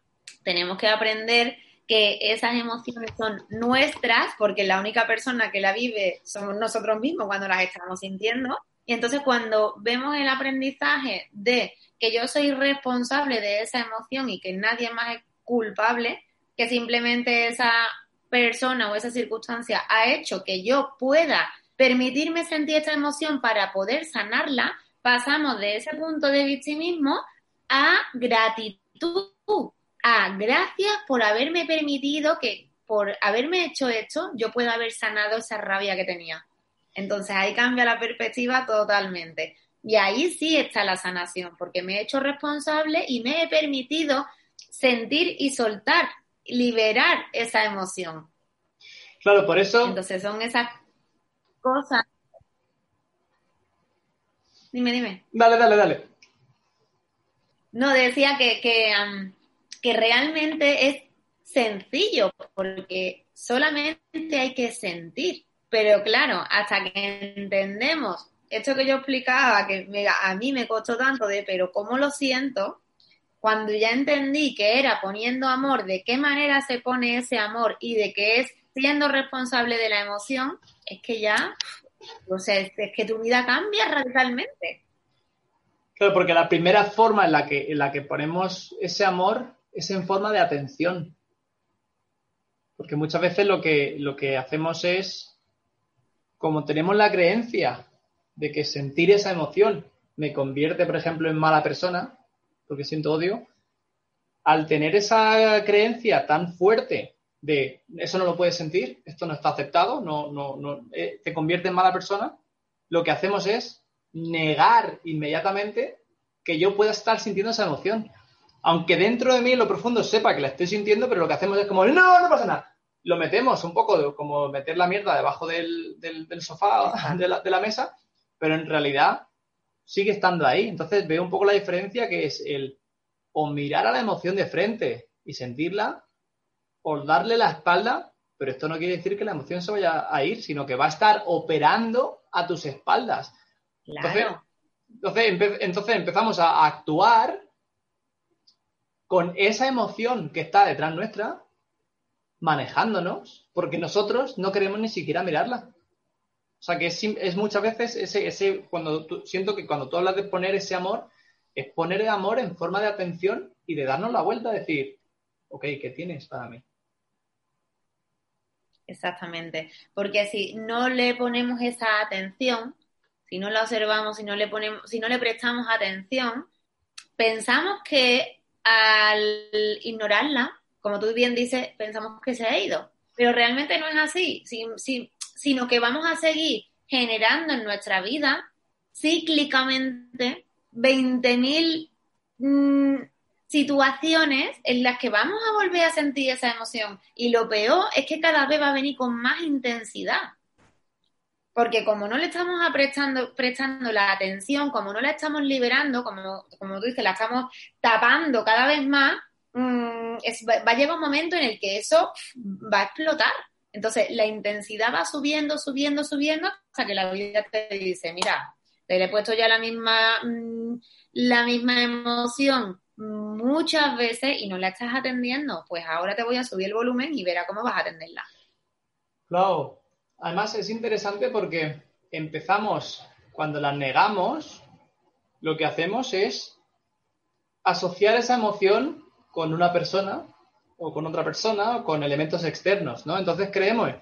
Tenemos que aprender que esas emociones son nuestras, porque la única persona que la vive somos nosotros mismos cuando las estamos sintiendo. Y entonces cuando vemos el aprendizaje de que yo soy responsable de esa emoción y que nadie más es culpable, que simplemente esa persona o esa circunstancia ha hecho que yo pueda permitirme sentir esta emoción para poder sanarla, pasamos de ese punto de victimismo a gratitud ah, gracias por haberme permitido que por haberme hecho esto, yo pueda haber sanado esa rabia que tenía. Entonces ahí cambia la perspectiva totalmente. Y ahí sí está la sanación, porque me he hecho responsable y me he permitido sentir y soltar, liberar esa emoción. Claro, por eso. Entonces son esas cosas. Dime, dime. Dale, dale, dale. No, decía que, que que realmente es sencillo, porque solamente hay que sentir. Pero claro, hasta que entendemos esto que yo explicaba, que a mí me costó tanto de, pero ¿cómo lo siento? Cuando ya entendí que era poniendo amor, de qué manera se pone ese amor y de que es siendo responsable de la emoción, es que ya, o sea, es que tu vida cambia radicalmente. Claro, porque la primera forma en la que, en la que ponemos ese amor es en forma de atención. Porque muchas veces lo que, lo que hacemos es, como tenemos la creencia de que sentir esa emoción me convierte, por ejemplo, en mala persona, porque siento odio, al tener esa creencia tan fuerte de eso no lo puedes sentir, esto no está aceptado, no, no, no, eh, te convierte en mala persona, lo que hacemos es negar inmediatamente que yo pueda estar sintiendo esa emoción aunque dentro de mí en lo profundo sepa que la estoy sintiendo, pero lo que hacemos es como, no, no pasa nada. Lo metemos un poco de, como meter la mierda debajo del, sofá, de la, de la, mesa, pero en realidad sigue estando ahí. Entonces veo un poco la diferencia que es el o mirar a la emoción de frente y sentirla o darle la espalda, pero esto no quiere decir que la emoción se vaya a ir, sino que va a estar operando a tus espaldas. Claro. Entonces, entonces, empezamos a actuar con esa emoción que está detrás nuestra, manejándonos, porque nosotros no queremos ni siquiera mirarla. O sea que es, muchas veces ese, ese cuando siento que cuando tú hablas de poner ese amor, es poner el amor en forma de atención y de darnos la vuelta, decir, ok, ¿qué tienes para mí? Exactamente, porque si no le ponemos esa atención, si no la observamos, si no le ponemos, si no le prestamos atención, pensamos que al ignorarla, como tú bien dices, pensamos que se ha ido, pero realmente no es así, sino que vamos a seguir generando en nuestra vida cíclicamente 20.000 mmm, situaciones en las que vamos a volver a sentir esa emoción. Y lo peor es que cada vez va a venir con más intensidad. Porque como no le estamos prestando, prestando la atención, como no la estamos liberando, como, como tú dices, la estamos tapando cada vez más, mmm, va a llegar un momento en el que eso va a explotar. Entonces, la intensidad va subiendo, subiendo, subiendo, hasta que la vida te dice, mira, te he puesto ya la misma, mm, la misma emoción muchas veces y no la estás atendiendo, pues ahora te voy a subir el volumen y verá cómo vas a atenderla. Claro, además es interesante porque empezamos, cuando la negamos, lo que hacemos es asociar esa emoción con una persona o con otra persona o con elementos externos, ¿no? Entonces creemos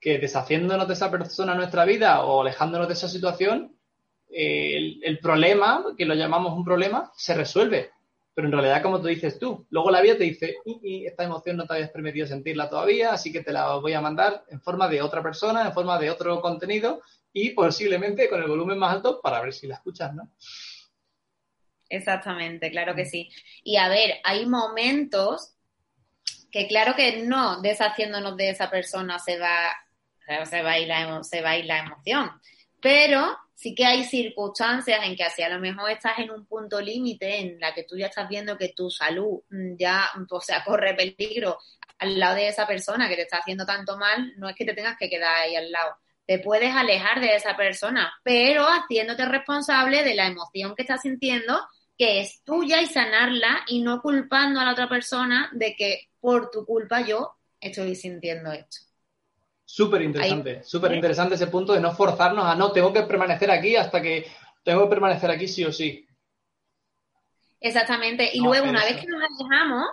que deshaciéndonos de esa persona en nuestra vida o alejándonos de esa situación, el, problema, que lo llamamos un problema, se resuelve pero en realidad, como tú dices tú, luego la vida te dice, esta emoción no te habías permitido sentirla todavía, así que te la voy a mandar en forma de otra persona, en forma de otro contenido y posiblemente con el volumen más alto para ver si la escuchas, ¿no? Exactamente, claro que sí. Y a ver, hay momentos que claro que no deshaciéndonos de esa persona se va, se va se va a ir la emoción, pero sí que hay circunstancias en que así a lo mejor estás en un punto límite en la que tú ya estás viendo que tu salud mm, ya, o sea, corre peligro al lado de esa persona que te está haciendo tanto mal, no es que te tengas que quedar ahí al lado. Te puedes alejar de esa persona, pero haciéndote responsable de la emoción que estás sintiendo, que es tuya y sanarla y no culpando a la otra persona de que por tu culpa yo estoy sintiendo esto. Súper interesante, súper interesante ese punto de no forzarnos a no, tengo que permanecer aquí hasta que tengo que permanecer aquí sí o sí. Exactamente. Y luego, una vez que nos alejamos,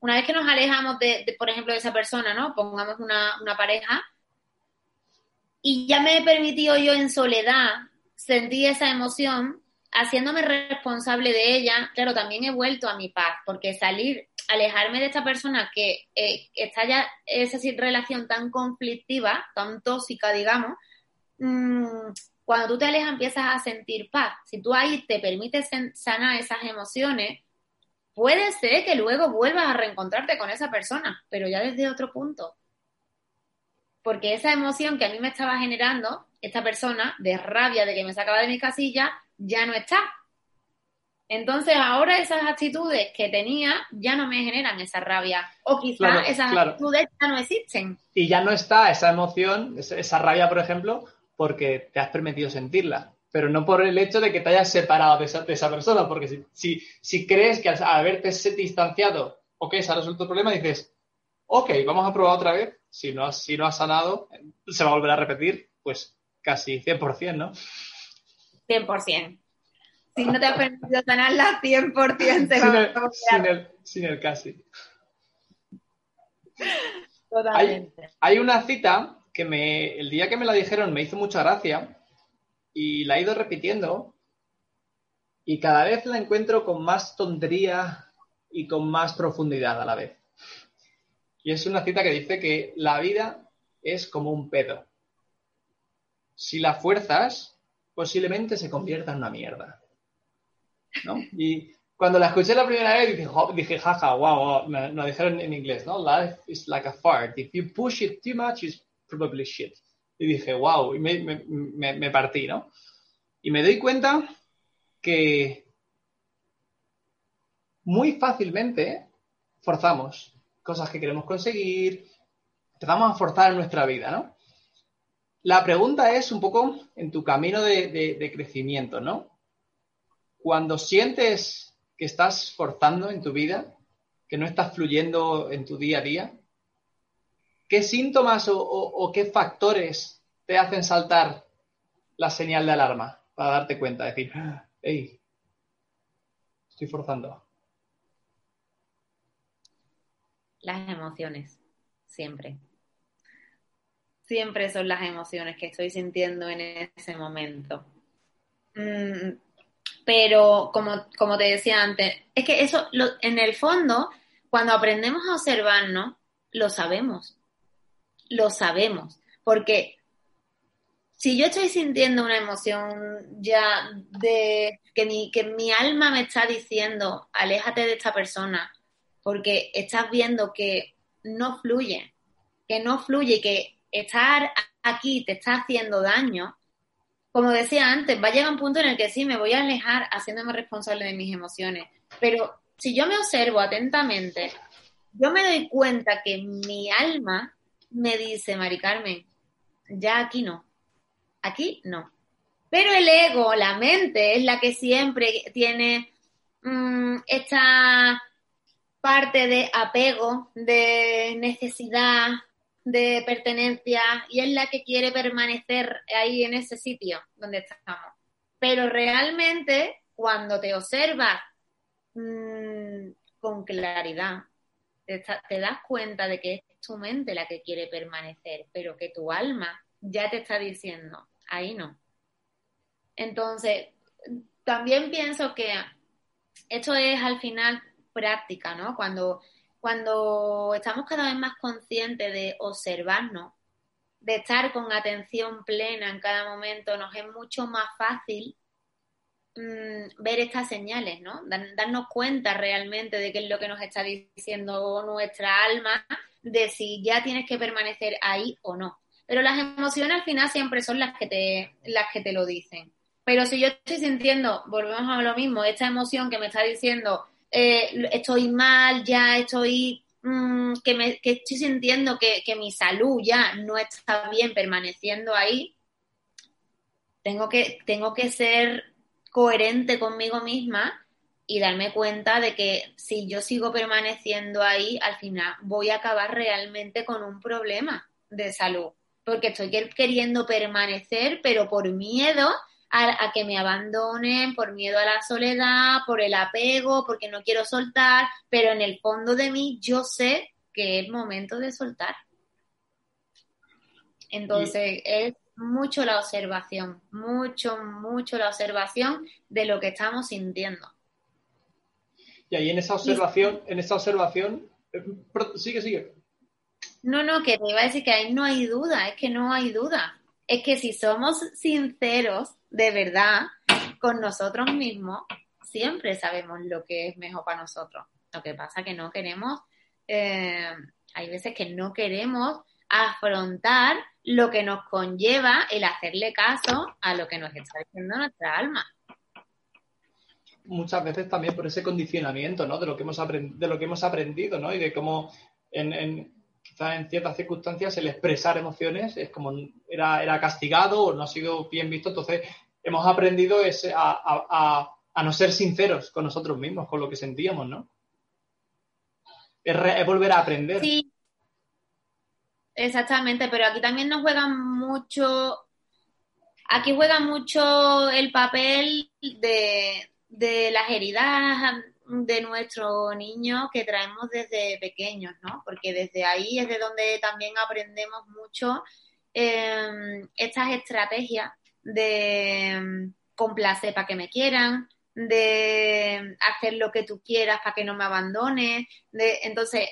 una vez que nos alejamos de, por ejemplo, de esa persona, ¿no? Pongamos una, una pareja, y ya me he permitido yo en soledad sentir esa emoción, haciéndome responsable de ella, claro, también he vuelto a mi paz, porque salir alejarme de esta persona que eh, está ya esa relación tan conflictiva, tan tóxica, digamos, mm, cuando tú te alejas empiezas a sentir paz. Si tú ahí te permites sanar esas emociones, puede ser que luego vuelvas a reencontrarte con esa persona, pero ya desde otro punto. Porque esa emoción que a mí me estaba generando, esta persona, de rabia de que me sacaba de mi casilla, ya no está entonces ahora esas actitudes que tenía ya no me generan esa rabia. O quizás esas actitudes ya no existen. Y ya no está esa emoción, esa rabia, por ejemplo, porque te has permitido sentirla, pero no por el hecho de que te hayas separado de esa, persona, porque si, si, crees que al haberte distanciado, ok, se ha resuelto el problema, dices, ok, vamos a probar otra vez, si no, si no has sanado, se va a volver a repetir, pues casi 100%, ¿no? 100% si no te ha permitido sanarla, 100% se va a sin el, sin el casi. Totalmente. Hay, una cita que me, el día que me la dijeron me hizo mucha gracia y la he ido repitiendo y cada vez la encuentro con más tontería y con más profundidad a la vez. Y es una cita que dice que la vida es como un pedo. Si la fuerzas, posiblemente se convierta en una mierda. Y cuando la escuché la primera vez dije, dije jaja, wow, me, lo dijeron en inglés, ¿no? Life is like a fart. If you push it too much, it's probably shit. Y dije, wow, y me, me, me partí, ¿no? Y me doy cuenta que muy fácilmente forzamos cosas que queremos conseguir, empezamos a forzar nuestra vida, ¿no? La pregunta es un poco en tu camino de, crecimiento, ¿no? Cuando sientes que estás forzando en tu vida, que no estás fluyendo en tu día a día, ¿qué síntomas o, qué factores te hacen saltar la señal de alarma para darte cuenta? Decir, hey, estoy forzando. Las emociones, siempre siempre son las emociones que estoy sintiendo en ese momento. Mm, pero como, como te decía antes, es que eso, en el fondo, cuando aprendemos a observarnos, lo sabemos. Lo sabemos. Porque si yo estoy sintiendo una emoción ya de que mi, que mi alma me está diciendo, aléjate de esta persona, porque estás viendo que no fluye, que no fluye, que estar aquí te está haciendo daño, como decía antes, va a llegar un punto en el que sí, me voy a alejar haciéndome responsable de mis emociones. Pero si yo me observo atentamente, yo me doy cuenta que mi alma me dice, Mari Carmen, ya aquí no, aquí no. Pero el ego, la mente, es la que siempre tiene mm, esta parte de apego, de necesidad, de pertenencia y es la que quiere permanecer ahí en ese sitio donde estamos. Pero realmente cuando te observas mm, con claridad, te, te, das cuenta de que es tu mente la que quiere permanecer, pero que tu alma ya te está diciendo, ahí no. Entonces, también pienso que esto es al final práctica, ¿no? Cuando cuando estamos cada vez más conscientes de observarnos, de estar con atención plena en cada momento, nos es mucho más fácil mm, ver estas señales, ¿no? darnos cuenta realmente de qué es lo que nos está diciendo nuestra alma, de si ya tienes que permanecer ahí o no. Pero las emociones al final siempre son las que te, las que te lo dicen. Pero si yo estoy sintiendo, volvemos a lo mismo, esta emoción que me está diciendo, eh, estoy mal, ya estoy, mm, que, me, que estoy sintiendo que, que mi salud ya no está bien permaneciendo ahí, tengo que, tengo que ser coherente conmigo misma y darme cuenta de que si yo sigo permaneciendo ahí, al final voy a acabar realmente con un problema de salud, porque estoy queriendo permanecer, pero por miedo a, que me abandonen por miedo a la soledad, por el apego, porque no quiero soltar, pero en el fondo de mí yo sé que es momento de soltar. Entonces es mucho la observación, mucho, mucho la observación de lo que estamos sintiendo. Y ahí en esa observación, en esa observación, eh, sigue, sigue. No, no, que te iba a decir que ahí no hay duda, es que no hay duda. Es que si somos sinceros, de verdad con nosotros mismos, siempre sabemos lo que es mejor para nosotros. Lo que pasa que no queremos, eh, hay veces que no queremos afrontar lo que nos conlleva el hacerle caso a lo que nos está diciendo nuestra alma. Muchas veces también por ese condicionamiento, ¿no? De lo que hemos, de lo que hemos aprendido, ¿no? Y de cómo en, en ciertas circunstancias el expresar emociones es como era, era castigado o no ha sido bien visto, entonces hemos aprendido ese, a, no ser sinceros con nosotros mismos, con lo que sentíamos, ¿no? Es, volver a aprender. Sí, exactamente, pero aquí también nos juega mucho, aquí juega mucho el papel de, de las heridas de nuestro niño que traemos desde pequeños, ¿no? Porque desde ahí es de donde también aprendemos mucho em, estas estrategias de mm, complacer para que me quieran, de hacer lo que tú quieras para que no me abandones. Entonces,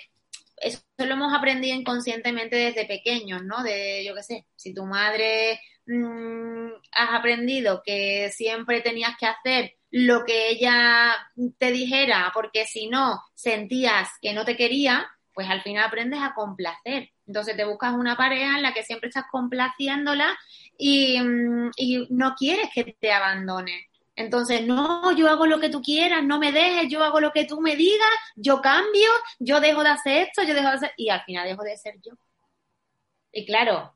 eso lo hemos aprendido inconscientemente desde pequeños, ¿no? De, yo qué sé, si tu madre mm, has aprendido que siempre tenías que hacer lo que ella te dijera, porque si no sentías que no te quería, pues al final aprendes a complacer. Entonces te buscas una pareja en la que siempre estás complaciéndola y, mm, y no quieres que te abandone. Entonces, no, yo hago lo que tú quieras, no me dejes, yo hago lo que tú me digas, yo cambio, yo dejo de hacer esto, yo dejo de hacer, y al final dejo de ser yo. Y claro,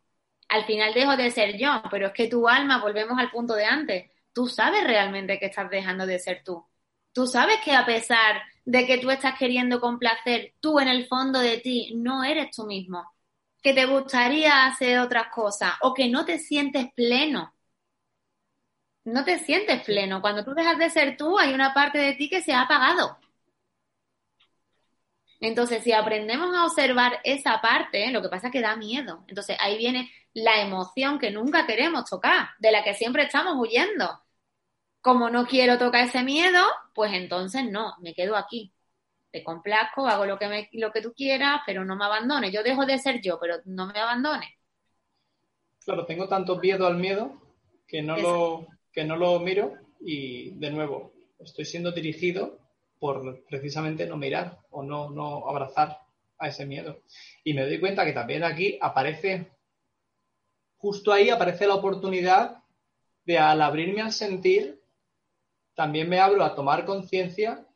al final dejo de ser yo, pero es que tu alma, volvemos al punto de antes, tú sabes realmente que estás dejando de ser tú. Tú sabes que a pesar de que tú estás queriendo complacer, tú en el fondo de ti no eres tú mismo, que te gustaría hacer otras cosas o que no te sientes pleno. No te sientes pleno. Cuando tú dejas de ser tú, hay una parte de ti que se ha apagado. Entonces, si aprendemos a observar esa parte, lo que pasa es que da miedo. Entonces, ahí viene la emoción que nunca queremos tocar, de la que siempre estamos huyendo. Como no quiero tocar ese miedo, pues entonces no, me quedo aquí. Te complazco, hago lo que, me, lo que tú quieras, pero no me abandones. Yo dejo de ser yo, pero no me abandones. Claro, tengo tanto miedo al miedo que no, lo, que no lo miro y, de nuevo, estoy siendo dirigido por precisamente no mirar o no, no abrazar a ese miedo. Y me doy cuenta que también aquí aparece, justo ahí aparece la oportunidad de al abrirme al sentir, también me abro a tomar conciencia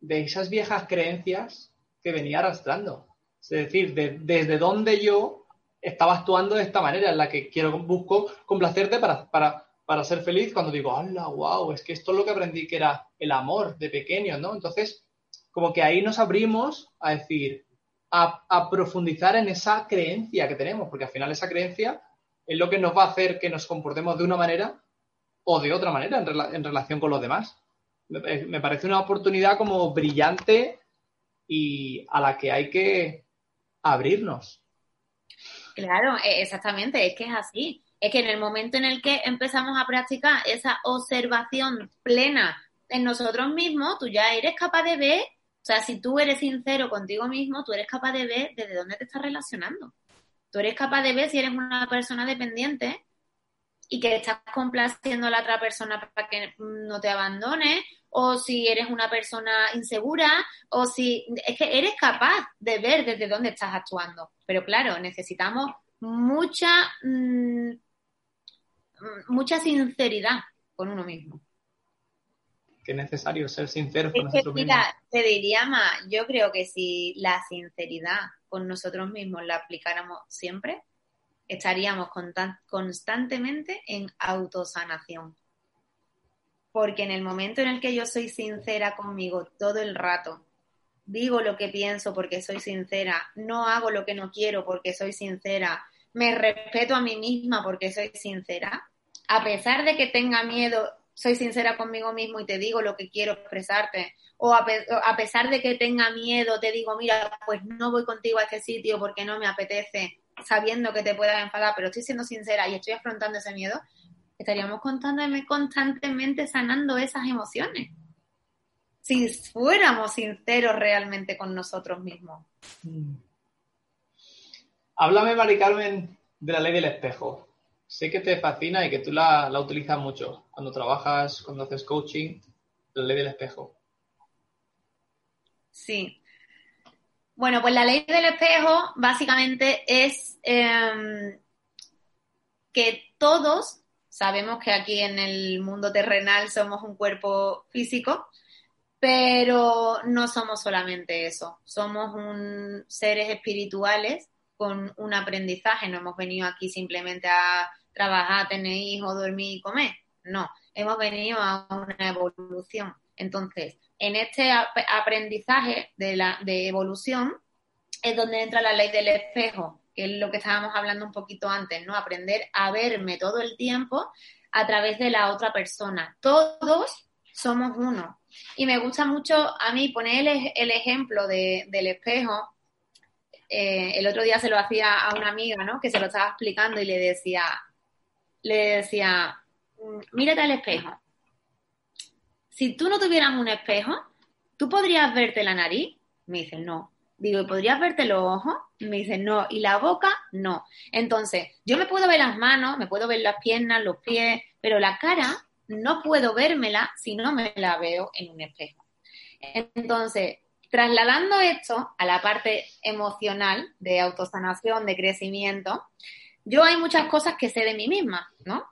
de esas viejas creencias que venía arrastrando. Es decir, desde donde yo estaba actuando de esta manera, en la que quiero, busco complacerte para, para, para ser feliz, cuando digo, ¡hala, wow! Es que esto es lo que aprendí que era el amor de pequeño, ¿no? Entonces, como que ahí nos abrimos a decir, a, a profundizar en esa creencia que tenemos, porque al final esa creencia es lo que nos va a hacer que nos comportemos de una manera o de otra manera en, relación con los demás. Me, parece una oportunidad como brillante y a la que hay que abrirnos. Claro, e, exactamente, es que es así. Es que en el momento en el que empezamos a practicar esa observación plena en nosotros mismos, tú ya eres capaz de ver, o sea, si tú eres sincero contigo mismo, tú eres capaz de ver desde dónde te estás relacionando. Tú eres capaz de ver si eres una persona dependiente y que estás complaciendo a la otra persona para que no te abandone, o si eres una persona insegura, o si es que eres capaz de ver desde dónde estás actuando. Pero claro, necesitamos mucha, mm, mucha sinceridad con uno mismo. Que es necesario ser sincero con nosotros mismos. Te diría más, yo creo que si la sinceridad con nosotros mismos la aplicáramos siempre, estaríamos constantemente en autosanación. Porque en el momento en el que yo soy sincera conmigo todo el rato, digo lo que pienso porque soy sincera, no hago lo que no quiero porque soy sincera, me respeto a mí misma porque soy sincera, a pesar de que tenga miedo, soy sincera conmigo mismo y te digo lo que quiero expresarte, o a, a pesar de que tenga miedo, te digo, mira, pues no voy contigo a este sitio porque no me apetece, sabiendo que te puedas enfadar, pero estoy siendo sincera y estoy afrontando ese miedo, estaríamos contándome constantemente sanando esas emociones. Si fuéramos sinceros realmente con nosotros mismos. Mm. Háblame, Mari Carmen, de la ley del espejo. Sé que te fascina y que tú la, la utilizas mucho cuando trabajas, cuando haces coaching, la ley del espejo. Sí, bueno, pues la ley del espejo básicamente es em, que todos sabemos que aquí en el mundo terrenal somos un cuerpo físico, pero no somos solamente eso, somos un, seres espirituales con un aprendizaje, no hemos venido aquí simplemente a trabajar, tener hijos, dormir y comer, no, hemos venido a una evolución. Entonces, en este aprendizaje de, la, de evolución es donde entra la ley del espejo, que es lo que estábamos hablando un poquito antes, ¿no? Aprender a verme todo el tiempo a través de la otra persona. Todos somos uno. Y me gusta mucho a mí poner el, ejemplo del espejo. Eh, el otro día se lo hacía a una amiga, ¿no? Que se lo estaba explicando y le decía, le decía, mm, mírate al espejo si tú no tuvieras un espejo, ¿tú podrías verte la nariz? Me dice, no. Digo, ¿podrías verte los ojos? Me dice, no. ¿Y la boca? No. Entonces, yo me puedo ver las manos, me puedo ver las piernas, los pies, pero la cara no puedo vérmela si no me la veo en un espejo. Entonces, trasladando esto a la parte emocional de autosanación, de crecimiento, yo hay muchas cosas que sé de mí misma, ¿no?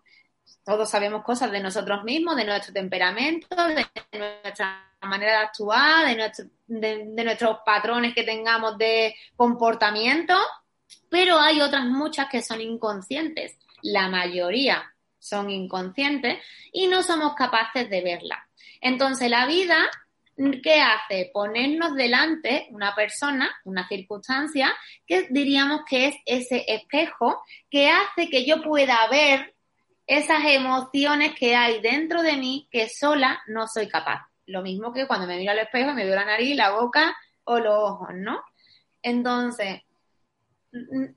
Todos sabemos cosas de nosotros mismos, de nuestro temperamento, de nuestra manera de actuar, de, nuestros patrones que tengamos de comportamiento, pero hay otras muchas que son inconscientes. La mayoría son inconscientes y no somos capaces de verla. Entonces la vida, ¿qué hace? Ponernos delante una persona, una circunstancia, que diríamos que es ese espejo que hace que yo pueda ver esas emociones que hay dentro de mí que sola no soy capaz. Lo mismo que cuando me miro al espejo me veo la nariz, la boca o los ojos, ¿no? Entonces,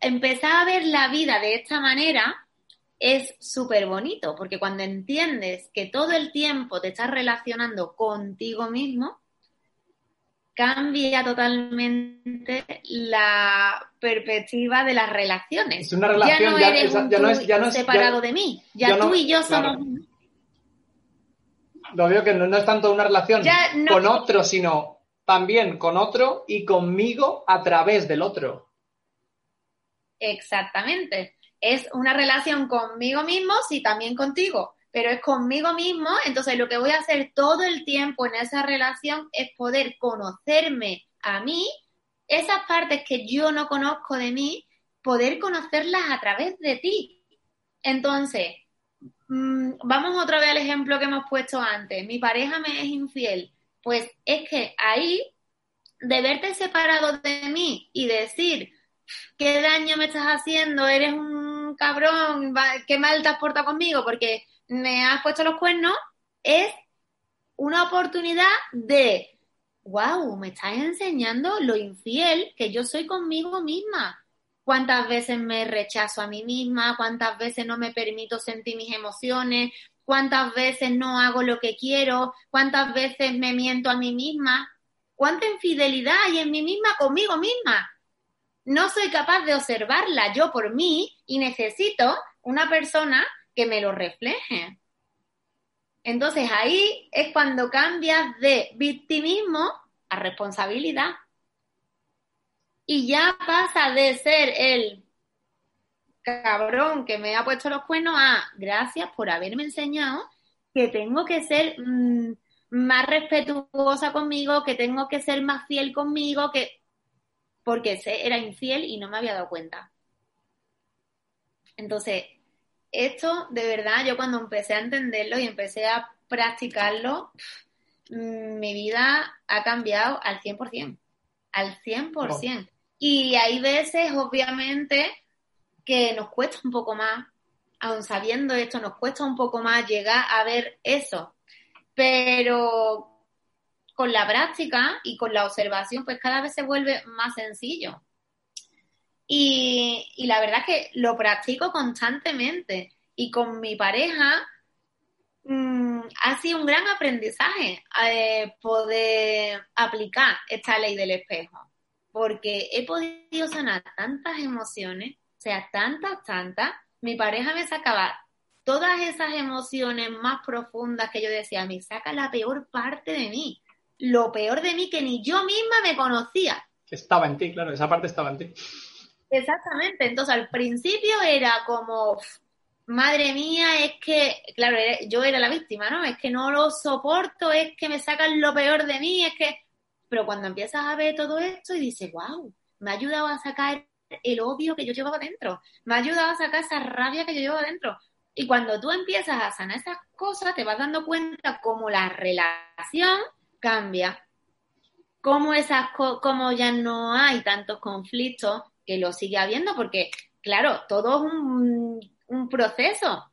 empezar a ver la vida de esta manera es súper bonito, porque cuando entiendes que todo el tiempo te estás relacionando contigo mismo, cambia totalmente la perspectiva de las relaciones. Es una relación, ya no, es, ya no es, separado de mí. Ya tú y yo somos. Lo veo que no, es tanto una relación con otro, sino también con otro y conmigo a través del otro. Exactamente. Es una relación conmigo mismo, sí, también contigo pero es conmigo mismo, entonces lo que voy a hacer todo el tiempo en esa relación es poder conocerme a mí, esas partes que yo no conozco de mí, poder conocerlas a través de ti. Entonces, mm, vamos otra vez al ejemplo que hemos puesto antes, mi pareja me es infiel, pues es que ahí, de verte separado de mí y decir, qué daño me estás haciendo, eres un cabrón, qué mal te has portado conmigo, porque me has puesto los cuernos, es una oportunidad de, wow, me estás enseñando lo infiel que yo soy conmigo misma. Cuántas veces me rechazo a mí misma, cuántas veces no me permito sentir mis emociones, cuántas veces no hago lo que quiero, cuántas veces me miento a mí misma, cuánta infidelidad hay en mí misma conmigo misma. No soy capaz de observarla yo por mí y necesito una persona que me lo refleje. Entonces ahí es cuando cambias de victimismo a responsabilidad. Y ya pasa de ser el cabrón que me ha puesto los cuernos a gracias por haberme enseñado que tengo que ser mm, más respetuosa conmigo, que tengo que ser más fiel conmigo, que porque era infiel y no me había dado cuenta. Entonces, esto, de verdad, yo cuando empecé a entenderlo y empecé a practicarlo, mm, mi vida ha cambiado al 100%, al 100%. Y hay veces, obviamente, que nos cuesta un poco más, aun sabiendo esto, nos cuesta un poco más llegar a ver eso. Pero con la práctica y con la observación, pues cada vez se vuelve más sencillo. Y, la verdad es que lo practico constantemente y con mi pareja mm, ha sido un gran aprendizaje eh, poder aplicar esta ley del espejo, porque he podido sanar tantas emociones, o sea, tantas, tantas. Mi pareja me sacaba todas esas emociones más profundas que yo decía, me saca la peor parte de mí, lo peor de mí que ni yo misma me conocía. Estaba en ti, claro, esa parte estaba en ti. Exactamente, entonces al principio era como, madre mía, es que, claro, yo era la víctima, ¿no? Es que no lo soporto, es que me sacan lo peor de mí, es que... Pero cuando empiezas a ver todo esto y dices, wow, me ha ayudado a sacar el odio que yo llevaba dentro, me ha ayudado a sacar esa rabia que yo llevaba dentro. Y cuando tú empiezas a sanar esas cosas, te vas dando cuenta cómo la relación cambia, cómo, esas cómo ya no hay tantos conflictos, lo sigue habiendo, porque, claro, todo es un, proceso.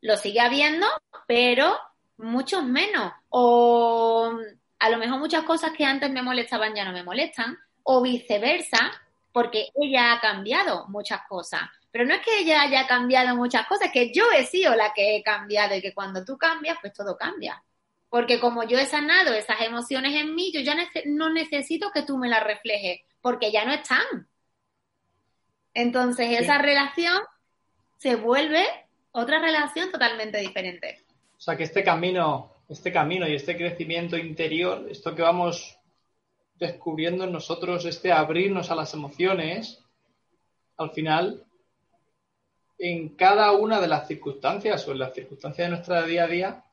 Lo sigue habiendo, pero muchos menos. O a lo mejor muchas cosas que antes me molestaban ya no me molestan, o viceversa, porque ella ha cambiado muchas cosas. Pero no es que ella haya cambiado muchas cosas, es que yo he sido la que he cambiado y que cuando tú cambias, pues todo cambia. Porque como yo he sanado esas emociones en mí, yo ya no necesito que tú me las reflejes, porque ya no están. Entonces esa relación se vuelve otra relación totalmente diferente. O sea que este camino, este camino y este crecimiento interior, esto que vamos descubriendo en nosotros, este abrirnos a las emociones, al final en cada una de las circunstancias o en las circunstancias de nuestra día a día,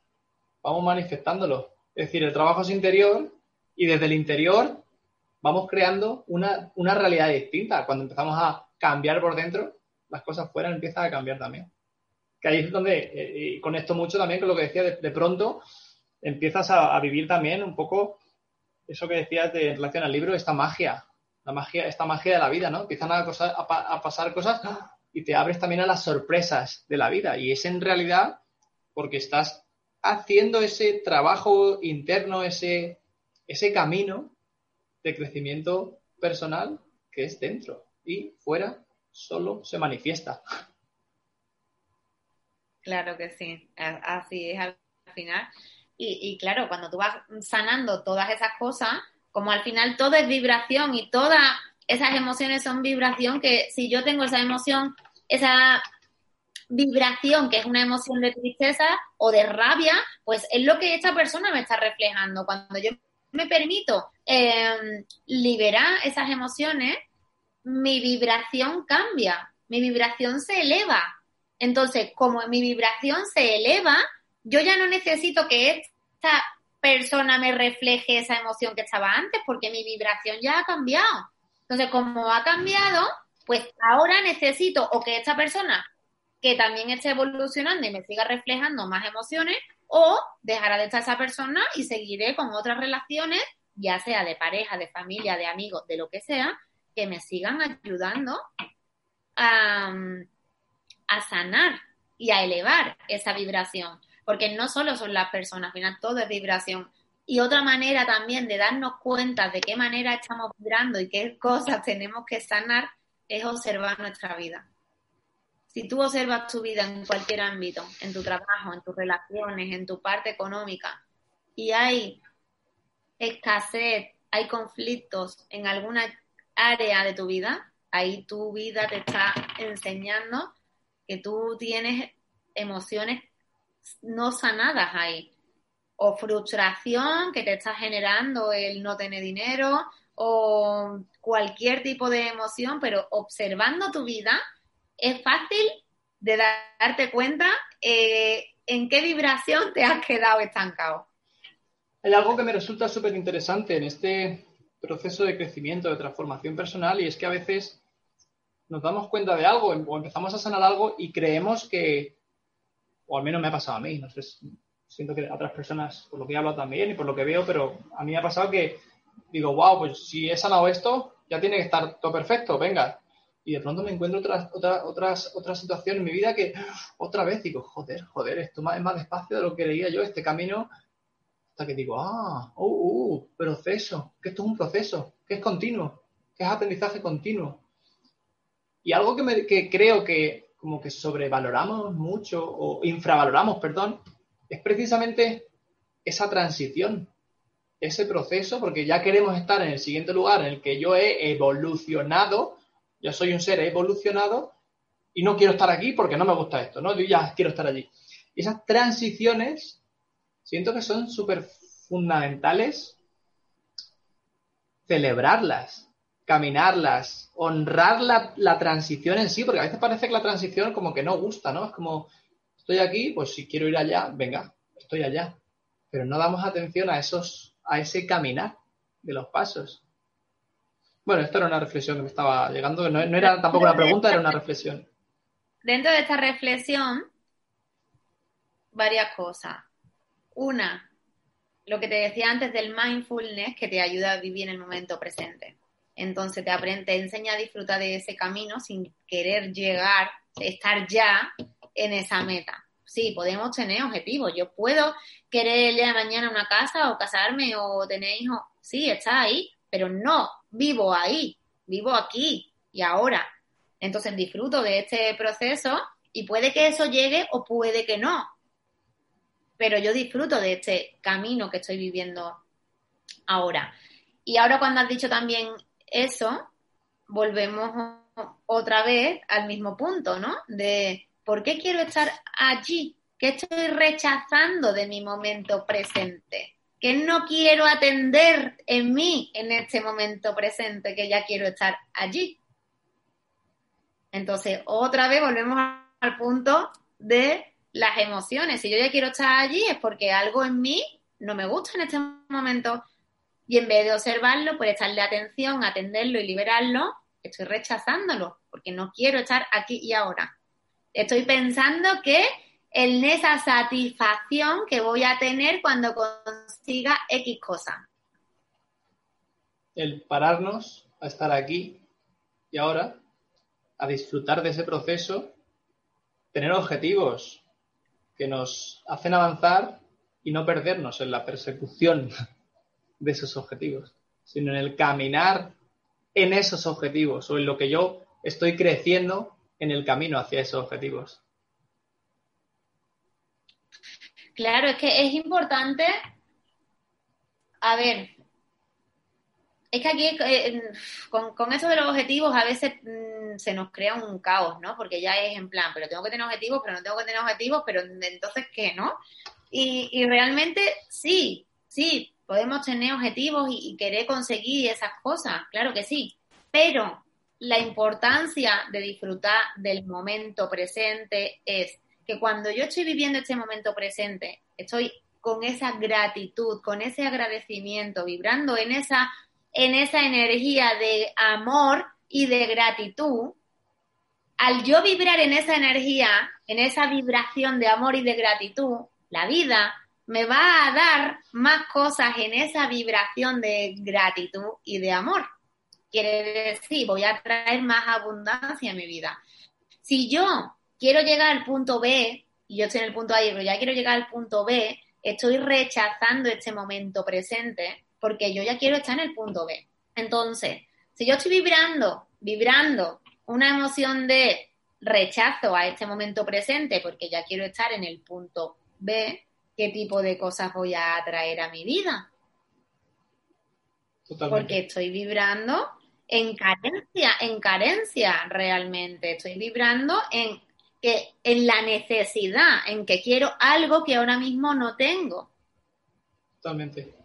vamos manifestándolo. Es decir, el trabajo es interior y desde el interior vamos creando una, una realidad distinta. Cuando empezamos a cambiar por dentro, las cosas fuera empiezan a cambiar también. Que ahí es donde, eh, y conecto mucho también con lo que decía, de, pronto empiezas a, vivir también un poco eso que decías de, en relación al libro, esta magia, la magia, esta magia de la vida, ¿no? Empiezan a, a, pasar cosas y te abres también a las sorpresas de la vida. Y es en realidad porque estás haciendo ese trabajo interno, ese, ese camino de crecimiento personal que es dentro y fuera solo se manifiesta. Claro que sí, así es al final. Y, claro, cuando tú vas sanando todas esas cosas, como al final todo es vibración y todas esas emociones son vibración, que si yo tengo esa emoción, esa vibración, que es una emoción de tristeza o de rabia, pues es lo que esta persona me está reflejando. Cuando yo me permito em, liberar esas emociones, mi vibración cambia, mi vibración se eleva. Entonces, como mi vibración se eleva, yo ya no necesito que esta persona me refleje esa emoción que estaba antes, porque mi vibración ya ha cambiado. Entonces, como ha cambiado, pues ahora necesito o que esta persona que también esté evolucionando y me siga reflejando más emociones, o dejará de estar esa persona y seguiré con otras relaciones, ya sea de pareja, de familia, de amigos, de lo que sea, que me sigan ayudando a, sanar y a elevar esa vibración. Porque no solo son las personas, al final todo es vibración. Y otra manera también de darnos cuenta de qué manera estamos vibrando y qué cosas tenemos que sanar es observar nuestra vida. Si tú observas tu vida en cualquier ámbito, en tu trabajo, en tus relaciones, en tu parte económica, y hay escasez, hay conflictos en alguna área de tu vida, ahí tu vida te está enseñando que tú tienes emociones no sanadas ahí. O frustración que te está generando el no tener dinero, o cualquier tipo de emoción, pero observando tu vida es fácil de darte cuenta eh, en qué vibración te has quedado estancado. Hay algo que me resulta súper interesante en este proceso de crecimiento, de transformación personal, y es que a veces nos damos cuenta de algo o empezamos a sanar algo y creemos que, o al menos me ha pasado a mí, no sé, siento que a otras personas, por lo que he hablado también y por lo que veo, pero a mí me ha pasado que digo, wow, pues si he sanado esto, ya tiene que estar todo perfecto, venga. Y de pronto me encuentro otras, otras, otras, otras situaciones en mi vida que otra vez digo, joder, joder, esto es más despacio de lo que leía yo, este camino, hasta que digo, ah, uh, uh, proceso, que esto es un proceso, que es continuo, que es aprendizaje continuo. Y algo que, me, que creo que como que sobrevaloramos mucho o infravaloramos, perdón, es precisamente esa transición ese proceso porque ya queremos estar en el siguiente lugar en el que yo he evolucionado, ya soy un ser evolucionado y no quiero estar aquí porque no me gusta esto, ¿no? Yo ya quiero estar allí. Y esas transiciones siento que son súper fundamentales celebrarlas, caminarlas, honrar la, la, transición en sí, porque a veces parece que la transición como que no gusta, ¿no? Es como, estoy aquí, pues si quiero ir allá, venga, estoy allá. Pero no damos atención a esos a ese caminar de los pasos. Bueno, esto era una reflexión que me estaba llegando, no, era tampoco una pregunta, era una reflexión. Dentro de esta reflexión, varias cosas. Una, lo que te decía antes del mindfulness que te ayuda a vivir en el momento presente. Entonces te, aprende, te enseña a disfrutar de ese camino sin querer llegar, estar ya en esa meta sí, podemos tener objetivos. Yo puedo querer el día de mañana una casa o casarme o tener hijos. Sí, está ahí, pero no vivo ahí, vivo aquí y ahora. Entonces disfruto de este proceso y puede que eso llegue o puede que no. Pero yo disfruto de este camino que estoy viviendo ahora. Y ahora cuando has dicho también eso, volvemos otra vez al mismo punto, ¿no? De ¿Por qué quiero estar allí? ¿Qué estoy rechazando de mi momento presente? ¿Qué no quiero atender en mí en este momento presente que ya quiero estar allí? Entonces, otra vez volvemos al punto de las emociones. Si yo ya quiero estar allí es porque algo en mí no me gusta en este momento. Y en vez de observarlo, pues echarle atención, atenderlo y liberarlo, estoy rechazándolo, porque no quiero estar aquí y ahora. Estoy pensando que en esa satisfacción que voy a tener cuando consiga X cosa. El pararnos a estar aquí y ahora, a disfrutar de ese proceso, tener objetivos que nos hacen avanzar y no perdernos en la persecución de esos objetivos, sino en el caminar en esos objetivos o en lo que yo estoy creciendo en el camino hacia esos objetivos. Claro, es que es importante, a ver, es que aquí eh, con, eso de los objetivos a veces se nos crea un caos, ¿no? Porque ya es en plan, pero tengo que tener objetivos, pero no tengo que tener objetivos, pero entonces, ¿qué, no? Y, y realmente sí, sí, podemos tener objetivos y, querer conseguir esas cosas, claro que sí, pero la importancia de disfrutar del momento presente es que cuando yo estoy viviendo este momento presente, estoy con esa gratitud, con ese agradecimiento, vibrando en esa, en esa energía de amor y de gratitud, al yo vibrar en esa energía, en esa vibración de amor y de gratitud, la vida me va a dar más cosas en esa vibración de gratitud y de amor. Quiere decir, voy a traer más abundancia a mi vida. Si yo quiero llegar al punto B, y yo estoy en el punto A, pero ya quiero llegar al punto B, estoy rechazando este momento presente porque yo ya quiero estar en el punto B. Entonces, si yo estoy vibrando, vibrando una emoción de rechazo a este momento presente porque ya quiero estar en el punto B, qué tipo de cosas voy a atraer a mi vida. Porque estoy vibrando en carencia, en carencia realmente. Estoy vibrando en, que, en la necesidad, en que quiero algo que ahora mismo no tengo. Totalmente.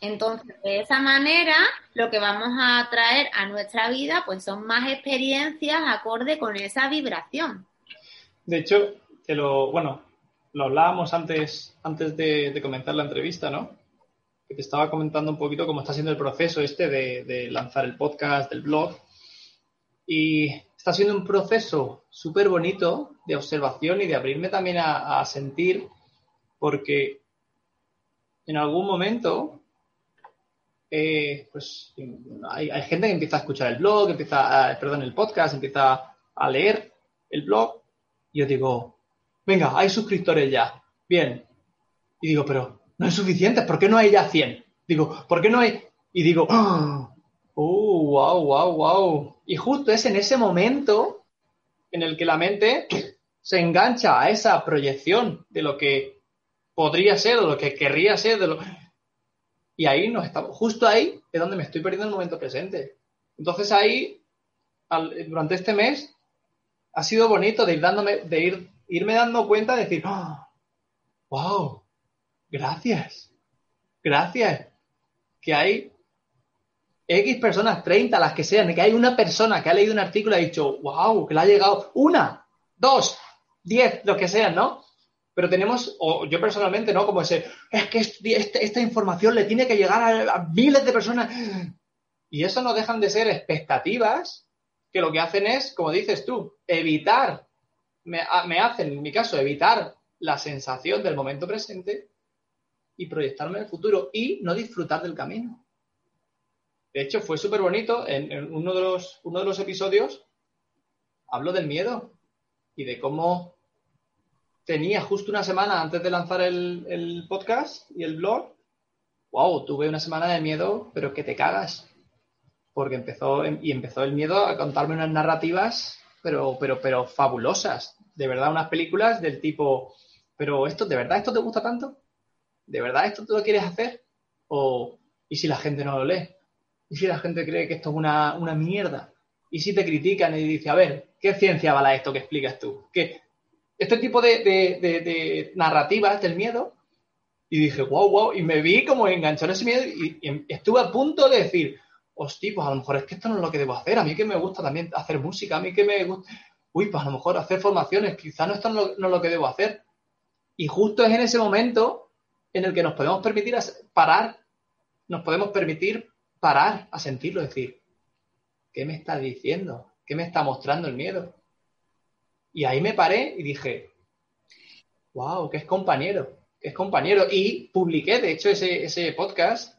Entonces, de esa manera, lo que vamos a traer a nuestra vida, pues son más experiencias acorde con esa vibración. De hecho, te lo, bueno, lo hablábamos antes, antes de, comenzar la entrevista, ¿no? Que te estaba comentando un poquito cómo está siendo el proceso este de, lanzar el podcast, del blog. Y está siendo un proceso súper bonito de observación y de abrirme también a, sentir, porque en algún momento, eh, pues hay, gente que empieza a escuchar el blog, empieza, a, perdón, el podcast, empieza a leer el blog, y yo digo, venga, hay suscriptores ya, bien. Y digo, pero no es suficiente, ¿por qué no hay ya 100? Digo, ¿por qué no hay? Y digo, ¡oh, wow, wow, wow! Y justo es en ese momento en el que la mente se engancha a esa proyección de lo que podría ser o lo que querría ser. De lo... Y ahí nos estamos, justo ahí es donde me estoy perdiendo el momento presente. Entonces ahí, durante este mes, ha sido bonito de ir dándome, de ir irme dando cuenta de decir, wow, ¡Ah! gracias, gracias, que hay X personas, 30, las que sean, que hay una persona que ha leído un artículo y ha dicho, wow, que le ha llegado una, dos, diez, lo que sean, ¿no? Pero tenemos, o yo personalmente, ¿no? Como ese, es que este, esta información le tiene que llegar a, miles de personas. Y eso no dejan de ser expectativas que lo que hacen es, como dices tú, evitar me, hacen, en mi caso, evitar la sensación del momento presente y proyectarme en el futuro y no disfrutar del camino. De hecho, fue súper bonito. En, uno, de los, uno de los episodios hablo del miedo y de cómo tenía justo una semana antes de lanzar el, el podcast y el blog. Wow, tuve una semana de miedo, pero que te cagas. Porque empezó, y empezó el miedo a contarme unas narrativas pero, pero, pero fabulosas. De verdad, unas películas del tipo, pero esto, ¿de verdad esto te gusta tanto? ¿De verdad esto tú lo quieres hacer? O, ¿y si la gente no lo lee? ¿Y si la gente cree que esto es una, mierda? ¿Y si te critican y dicen, a ver, ¿qué ciencia vale esto que explicas tú? Que este tipo de, narrativas del miedo, y dije, wow, wow, y me vi como enganchado en ese miedo y, y estuve a punto de decir, hostia, pues a lo mejor es que esto no es lo que debo hacer, a mí que me gusta también hacer música, a mí que me gusta... uy, pues a lo mejor hacer formaciones, quizás no, esto no, es lo que debo hacer. Y justo es en ese momento en el que nos podemos permitir parar, nos podemos permitir parar a sentirlo, decir, ¿qué me está diciendo? ¿Qué me está mostrando el miedo? Y ahí me paré y dije, wow, que es compañero, que es compañero. Y publiqué, de hecho, ese, ese podcast,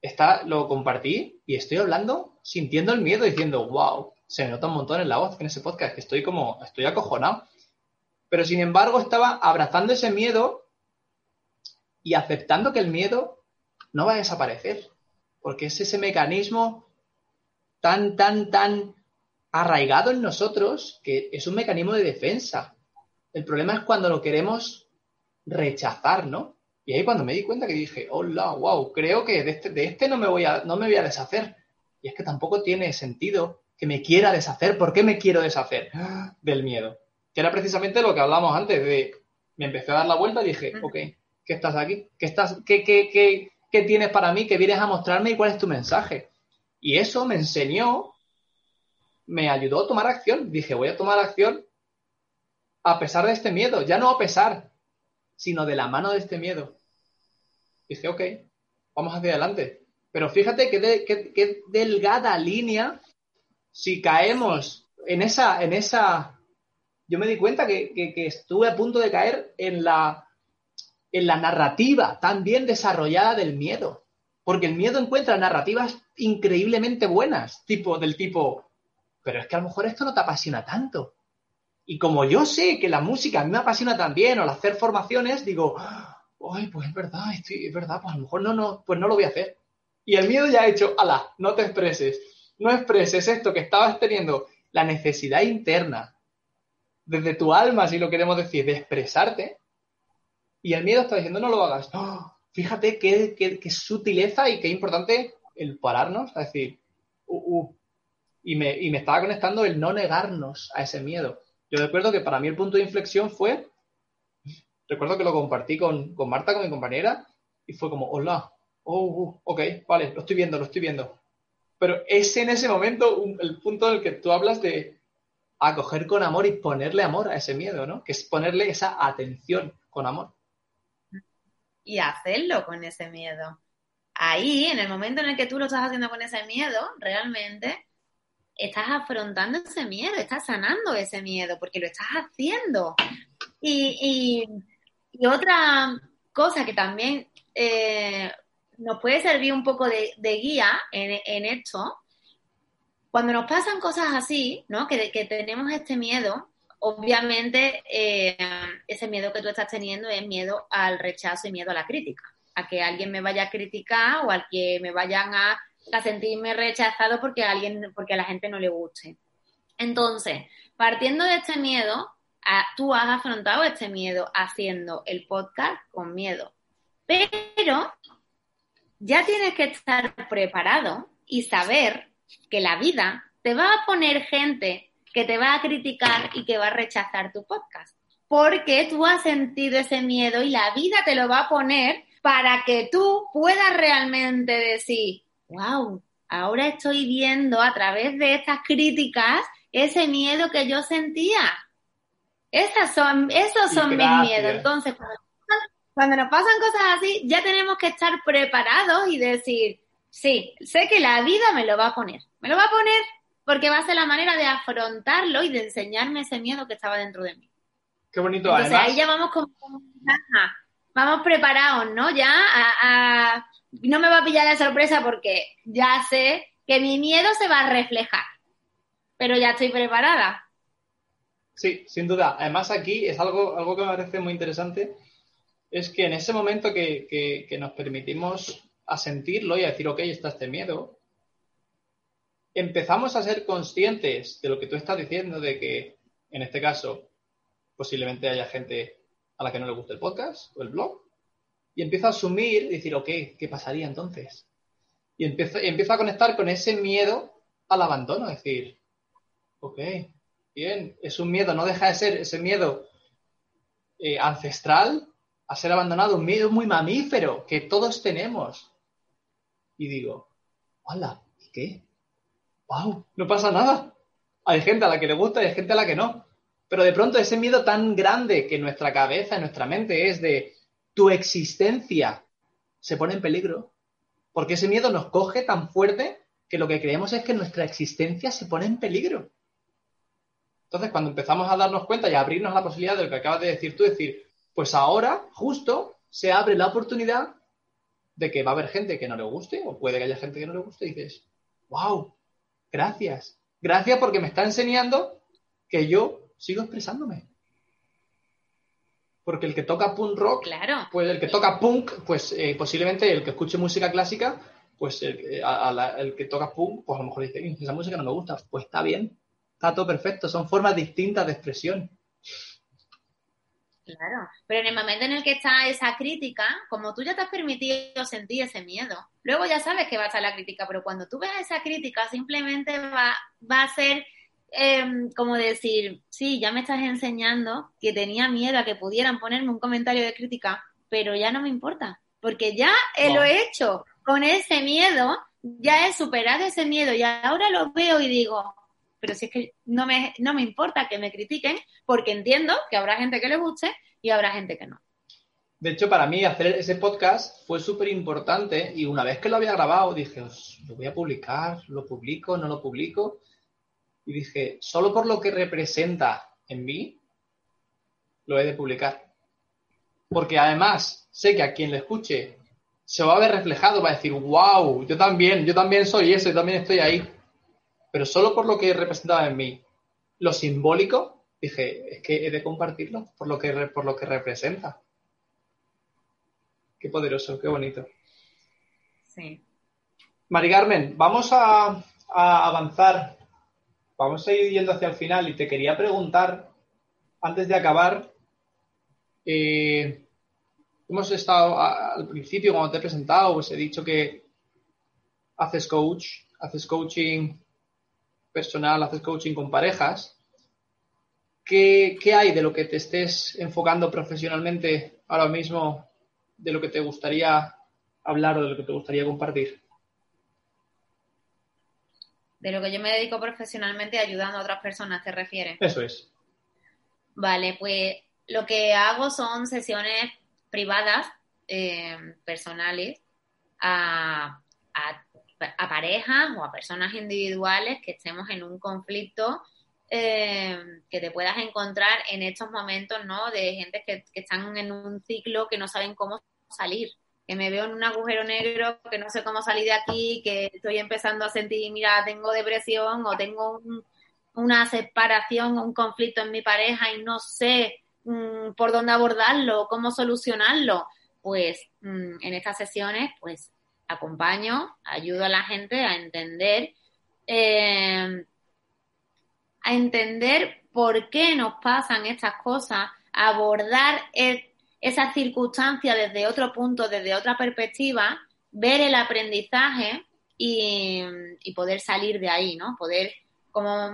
está, lo compartí y estoy hablando sintiendo el miedo, diciendo, wow, se me nota un montón en la voz en ese podcast, que estoy como, estoy acojonado. Pero sin embargo estaba abrazando ese miedo y aceptando que el miedo no va a desaparecer, porque es ese mecanismo tan, tan, tan arraigado en nosotros que es un mecanismo de defensa. El problema es cuando lo queremos rechazar, ¿no? Y ahí cuando me di cuenta que dije, hola, wow, creo que de este, de este no, me voy a, no me voy a deshacer. Y es que tampoco tiene sentido que me quiera deshacer. ¿Por qué me quiero deshacer del miedo? Que era precisamente lo que hablamos antes de, me empecé a dar la vuelta y dije, ok, ¿qué estás aquí? ¿Qué, estás, qué, qué, qué, qué tienes para mí? ¿Qué vienes a mostrarme y cuál es tu mensaje? Y eso me enseñó, me ayudó a tomar acción. Dije, voy a tomar acción a pesar de este miedo, ya no a pesar, sino de la mano de este miedo. Dije, ok, vamos hacia adelante. Pero fíjate qué, delgada línea si caemos en esa, en esa. Yo me di cuenta que, que, estuve a punto de caer en la, en la narrativa tan bien desarrollada del miedo. Porque el miedo encuentra narrativas increíblemente buenas, tipo, del tipo, pero es que a lo mejor esto no te apasiona tanto. Y como yo sé que la música a mí me apasiona también, o al hacer formaciones, digo, ay, pues es verdad, es verdad, pues a lo mejor no, no, pues no lo voy a hacer. Y el miedo ya ha hecho, ala, no te expreses, no expreses esto que estabas teniendo, la necesidad interna, desde tu alma, si lo queremos decir, de expresarte. Y el miedo está diciendo, no lo hagas. ¡Oh! fíjate qué, qué, sutileza y qué importante el pararnos, a decir, uh, uh. Y, me, y me estaba conectando el no negarnos a ese miedo. Yo recuerdo que para mí el punto de inflexión fue, recuerdo que lo compartí con, Marta, con mi compañera, y fue como, hola, oh, uh, ok, vale, lo estoy viendo, lo estoy viendo. Pero es en ese momento el punto en el que tú hablas de acoger con amor y ponerle amor a ese miedo, ¿no? Que es ponerle esa atención con amor. Y hacerlo con ese miedo. Ahí, en el momento en el que tú lo estás haciendo con ese miedo, realmente estás afrontando ese miedo, estás sanando ese miedo, porque lo estás haciendo. Y, otra cosa que también eh, nos puede servir un poco de, guía en, esto, cuando nos pasan cosas así, ¿no? Que, que tenemos este miedo, obviamente eh, ese miedo que tú estás teniendo es miedo al rechazo y miedo a la crítica, a que alguien me vaya a criticar o al que me vayan a a sentirme rechazado porque a alguien, porque a la gente no le guste. Entonces, partiendo de este miedo, tú has afrontado este miedo haciendo el podcast con miedo. Pero ya tienes que estar preparado y saber que la vida te va a poner gente que te va a criticar y que va a rechazar tu podcast. Porque tú has sentido ese miedo y la vida te lo va a poner para que tú puedas realmente decir, wow, ahora estoy viendo a través de estas críticas ese miedo que yo sentía. Esas son, esos son mis miedos. Entonces, cuando, nos pasan cosas así, ya tenemos que estar preparados y decir, sí, sé que la vida me lo va a poner. Me lo va a poner porque va a ser la manera de afrontarlo y de enseñarme ese miedo que estaba dentro de mí. Qué bonito. Entonces ahí ya vamos con, vamos preparados, ¿no? Ya a no me va a pillar de sorpresa porque ya sé que mi miedo se va a reflejar, pero ya estoy preparada. Sí, sin duda. Además aquí es algo, algo que me parece muy interesante, es que en ese momento que, nos permitimos a sentirlo y a decir, ok, está este miedo, empezamos a ser conscientes de lo que tú estás diciendo, de que en este caso posiblemente haya gente a la que no le guste el podcast o el blog, y empiezo a asumir decir, ok, ¿qué pasaría entonces? Y empiezo, empiezo a conectar con ese miedo al abandono, es decir, ok, bien, es un miedo, no deja de ser ese miedo eh, ancestral a ser abandonado, un miedo muy mamífero que todos tenemos. Y digo, hola, ¿y qué? ¡Wow! No pasa nada. Hay gente a la que le gusta y hay gente a la que no. Pero de pronto ese miedo tan grande que nuestra cabeza, en nuestra mente es de tu existencia se pone en peligro. Porque ese miedo nos coge tan fuerte que lo que creemos es que nuestra existencia se pone en peligro. Entonces, cuando empezamos a darnos cuenta y a abrirnos la posibilidad de lo que acabas de decir tú, decir, pues ahora, justo, se abre la oportunidad de que va a haber gente que no le guste, o puede que haya gente que no le guste, y dices, wow, gracias. Gracias porque me está enseñando que yo sigo expresándome. Porque el que toca punk rock, claro. pues el que toca punk, pues eh, posiblemente el que escuche música clásica, pues el, eh, el, que toca punk, pues a lo mejor dice, esa música no me gusta. Pues está bien, está todo perfecto, son formas distintas de expresión. Claro, pero en el momento en el que está esa crítica, como tú ya te has permitido sentir ese miedo, luego ya sabes que va a estar la crítica, pero cuando tú veas esa crítica simplemente va, va a ser em, como decir, sí, ya me estás enseñando que tenía miedo a que pudieran ponerme un comentario de crítica, pero ya no me importa, porque ya lo he hecho con ese miedo, ya he superado ese miedo y ahora lo veo y digo, pero si es que no me, no me importa que me critiquen porque entiendo que habrá gente que le guste y habrá gente que no. De hecho, para mí hacer ese podcast fue súper importante y una vez que lo había grabado dije, lo voy a publicar, lo publico, no lo publico. Y dije, solo por lo que representa en mí, lo he de publicar. Porque además sé que a quien le escuche se va a ver reflejado, va a decir, wow, yo también, yo también soy eso, yo también estoy ahí pero solo por lo que representaba en mí lo simbólico, dije, es que he de compartirlo por lo que, por lo que representa. Qué poderoso, qué bonito. Sí. Mari Carmen, vamos a, avanzar, vamos a ir yendo hacia el final y te quería preguntar, antes de acabar, eh, hemos estado al principio, cuando te he presentado, pues he dicho que haces coach, haces coaching personal, haces coaching con parejas, ¿qué, hay de lo que te estés enfocando profesionalmente ahora mismo, de lo que te gustaría hablar o de lo que te gustaría compartir? De lo que yo me dedico profesionalmente ayudando a otras personas, ¿te refieres? Eso es. Vale, pues lo que hago son sesiones privadas, eh, personales, a, a a parejas o a personas individuales que estemos en un conflicto eh, que te puedas encontrar en estos momentos, ¿no? De gente que, están en un ciclo que no saben cómo salir, que me veo en un agujero negro, que no sé cómo salir de aquí, que estoy empezando a sentir, mira, tengo depresión o tengo una separación o un conflicto en mi pareja y no sé mm, por dónde abordarlo, cómo solucionarlo. Pues mm, en estas sesiones, pues acompaño, ayudo a la gente a entender, eh, a entender por qué nos pasan estas cosas, abordar esas circunstancias desde otro punto, desde otra perspectiva, ver el aprendizaje y, poder salir de ahí, ¿no? Poder, como,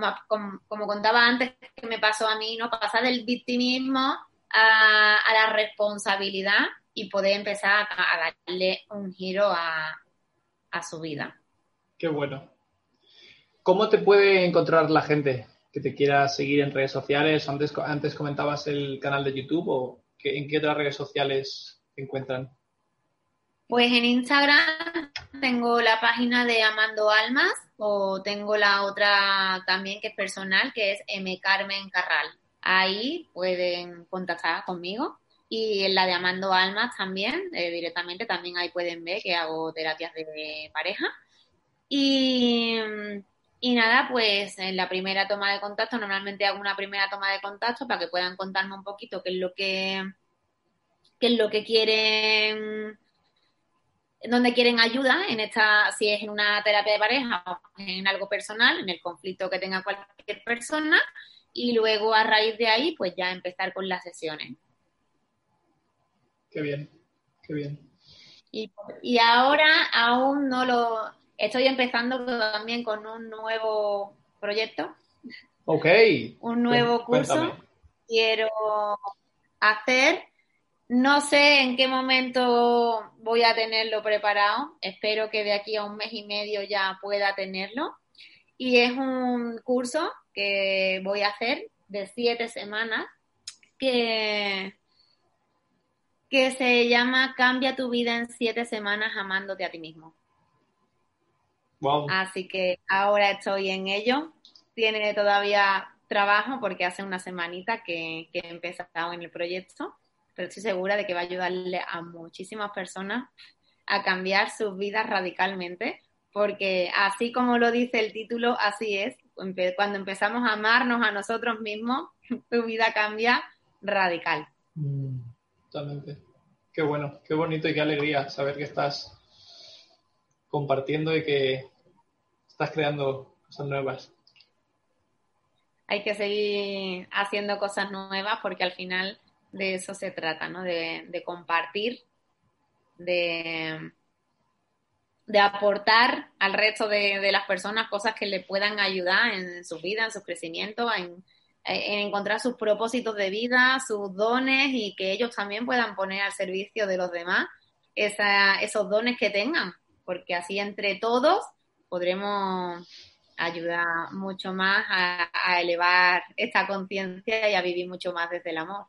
como, contaba antes que me pasó a mí, ¿no? Pasar del victimismo a, a la responsabilidad y poder empezar a, darle un giro a, su vida. Qué bueno. ¿Cómo te puede encontrar la gente que te quiera seguir en redes sociales? Antes, antes comentabas el canal de YouTube o en qué otras redes sociales te encuentran. Pues en Instagram tengo la página de Amando Almas o tengo la otra también que es personal, que es M. Carmen Carral. Ahí pueden contactar conmigo y en la de Amando Almas también, eh, directamente, también ahí pueden ver que hago terapias de pareja. Y, y nada, pues en la primera toma de contacto, normalmente hago una primera toma de contacto para que puedan contarme un poquito qué es lo que, qué es lo que quieren, dónde quieren ayuda en esta, si es en una terapia de pareja o en algo personal, en el conflicto que tenga cualquier persona, y luego a raíz de ahí, pues ya empezar con las sesiones. Qué bien, qué bien. Y, ahora aún no lo... Estoy empezando también con un nuevo proyecto. Ok. Un nuevo curso. Quiero hacer. No sé en qué momento voy a tenerlo preparado. Espero que de aquí a un mes y medio ya pueda tenerlo. y es un curso que voy a hacer de siete semanas que, que se llama Cambia tu vida en siete semanas amándote a ti mismo. Así que ahora estoy en ello. Tiene todavía trabajo porque hace una semanita que, que he empezado en el proyecto, pero estoy segura de que va a ayudarle a muchísimas personas a cambiar sus vidas radicalmente, porque así como lo dice el título, así es. Cuando empezamos a amarnos a nosotros mismos, tu vida cambia radical. Mm, totalmente. Qué bueno, qué bonito y qué alegría saber que estás compartiendo y que estás creando cosas nuevas. Hay que seguir haciendo cosas nuevas porque al final de eso se trata, ¿no? De, compartir, de, de, aportar al resto de, las personas cosas que le puedan ayudar en su vida, en su crecimiento, en, encontrar sus propósitos de vida, sus dones y que ellos también puedan poner al servicio de los demás esos dones que tengan, porque así entre todos podremos ayudar mucho más a elevar esta conciencia y a vivir mucho más desde el amor.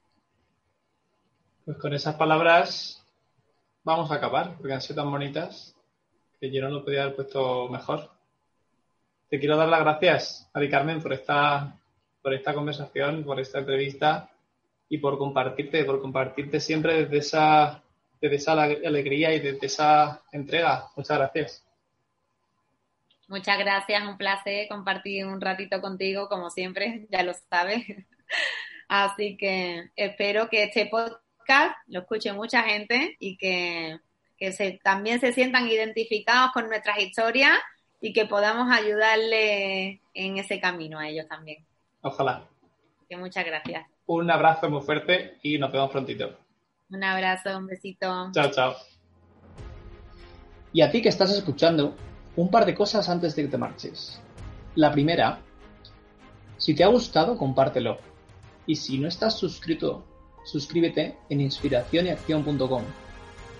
Pues con esas palabras vamos a acabar, porque han sido tan bonitas que yo no lo podía haber puesto mejor. Te quiero dar las gracias, Ari Carmen, por esta, por esta conversación, por esta entrevista y por compartirte, por compartirte siempre desde esa, desde esa alegría y desde esa entrega. Muchas gracias. Muchas gracias, un placer compartir un ratito contigo, como siempre, ya lo sabes. Así que espero que este podcast lo escuche mucha gente y que, se, también se sientan identificados con nuestras historias y que podamos ayudarle en ese camino a ellos también. Ojalá. Que muchas gracias. Un abrazo muy fuerte y nos vemos prontito. Un abrazo, un besito. Chao, chao. Y a ti que estás escuchando, un par de cosas antes de que te marches. La primera, si te ha gustado, compártelo. Y si no estás suscrito suscríbete en inspiracionyacción.com.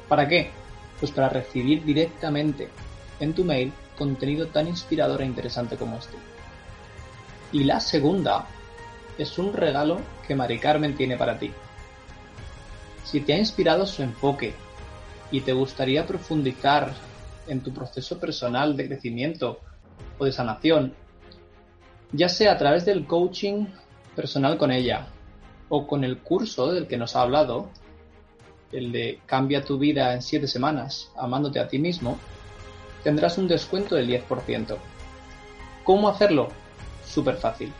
¿Para qué? Pues para recibir directamente en tu mail contenido tan inspirador e interesante como este. Y la segunda es un regalo que Mari Carmen tiene para ti. Si te ha inspirado su enfoque y te gustaría profundizar en tu proceso personal de crecimiento o de sanación, ya sea a través del coaching personal con ella, o con el curso del que nos ha hablado, el de Cambia tu vida en 7 semanas amándote a ti mismo, tendrás un descuento del 10%. ¿Cómo hacerlo? Súper fácil.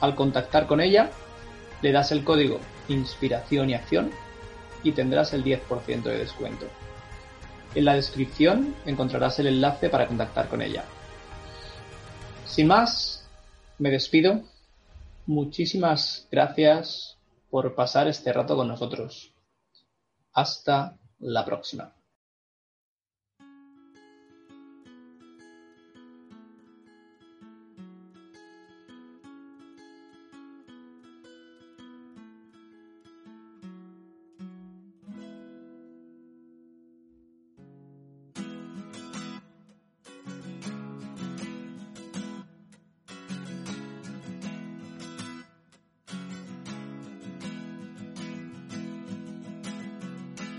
Al contactar con ella, le das el código Inspiración y Acción y tendrás el 10% de descuento. En la descripción encontrarás el enlace para contactar con ella. Sin más, me despido Muchísimas gracias por pasar este rato con nosotros. Hasta la próxima.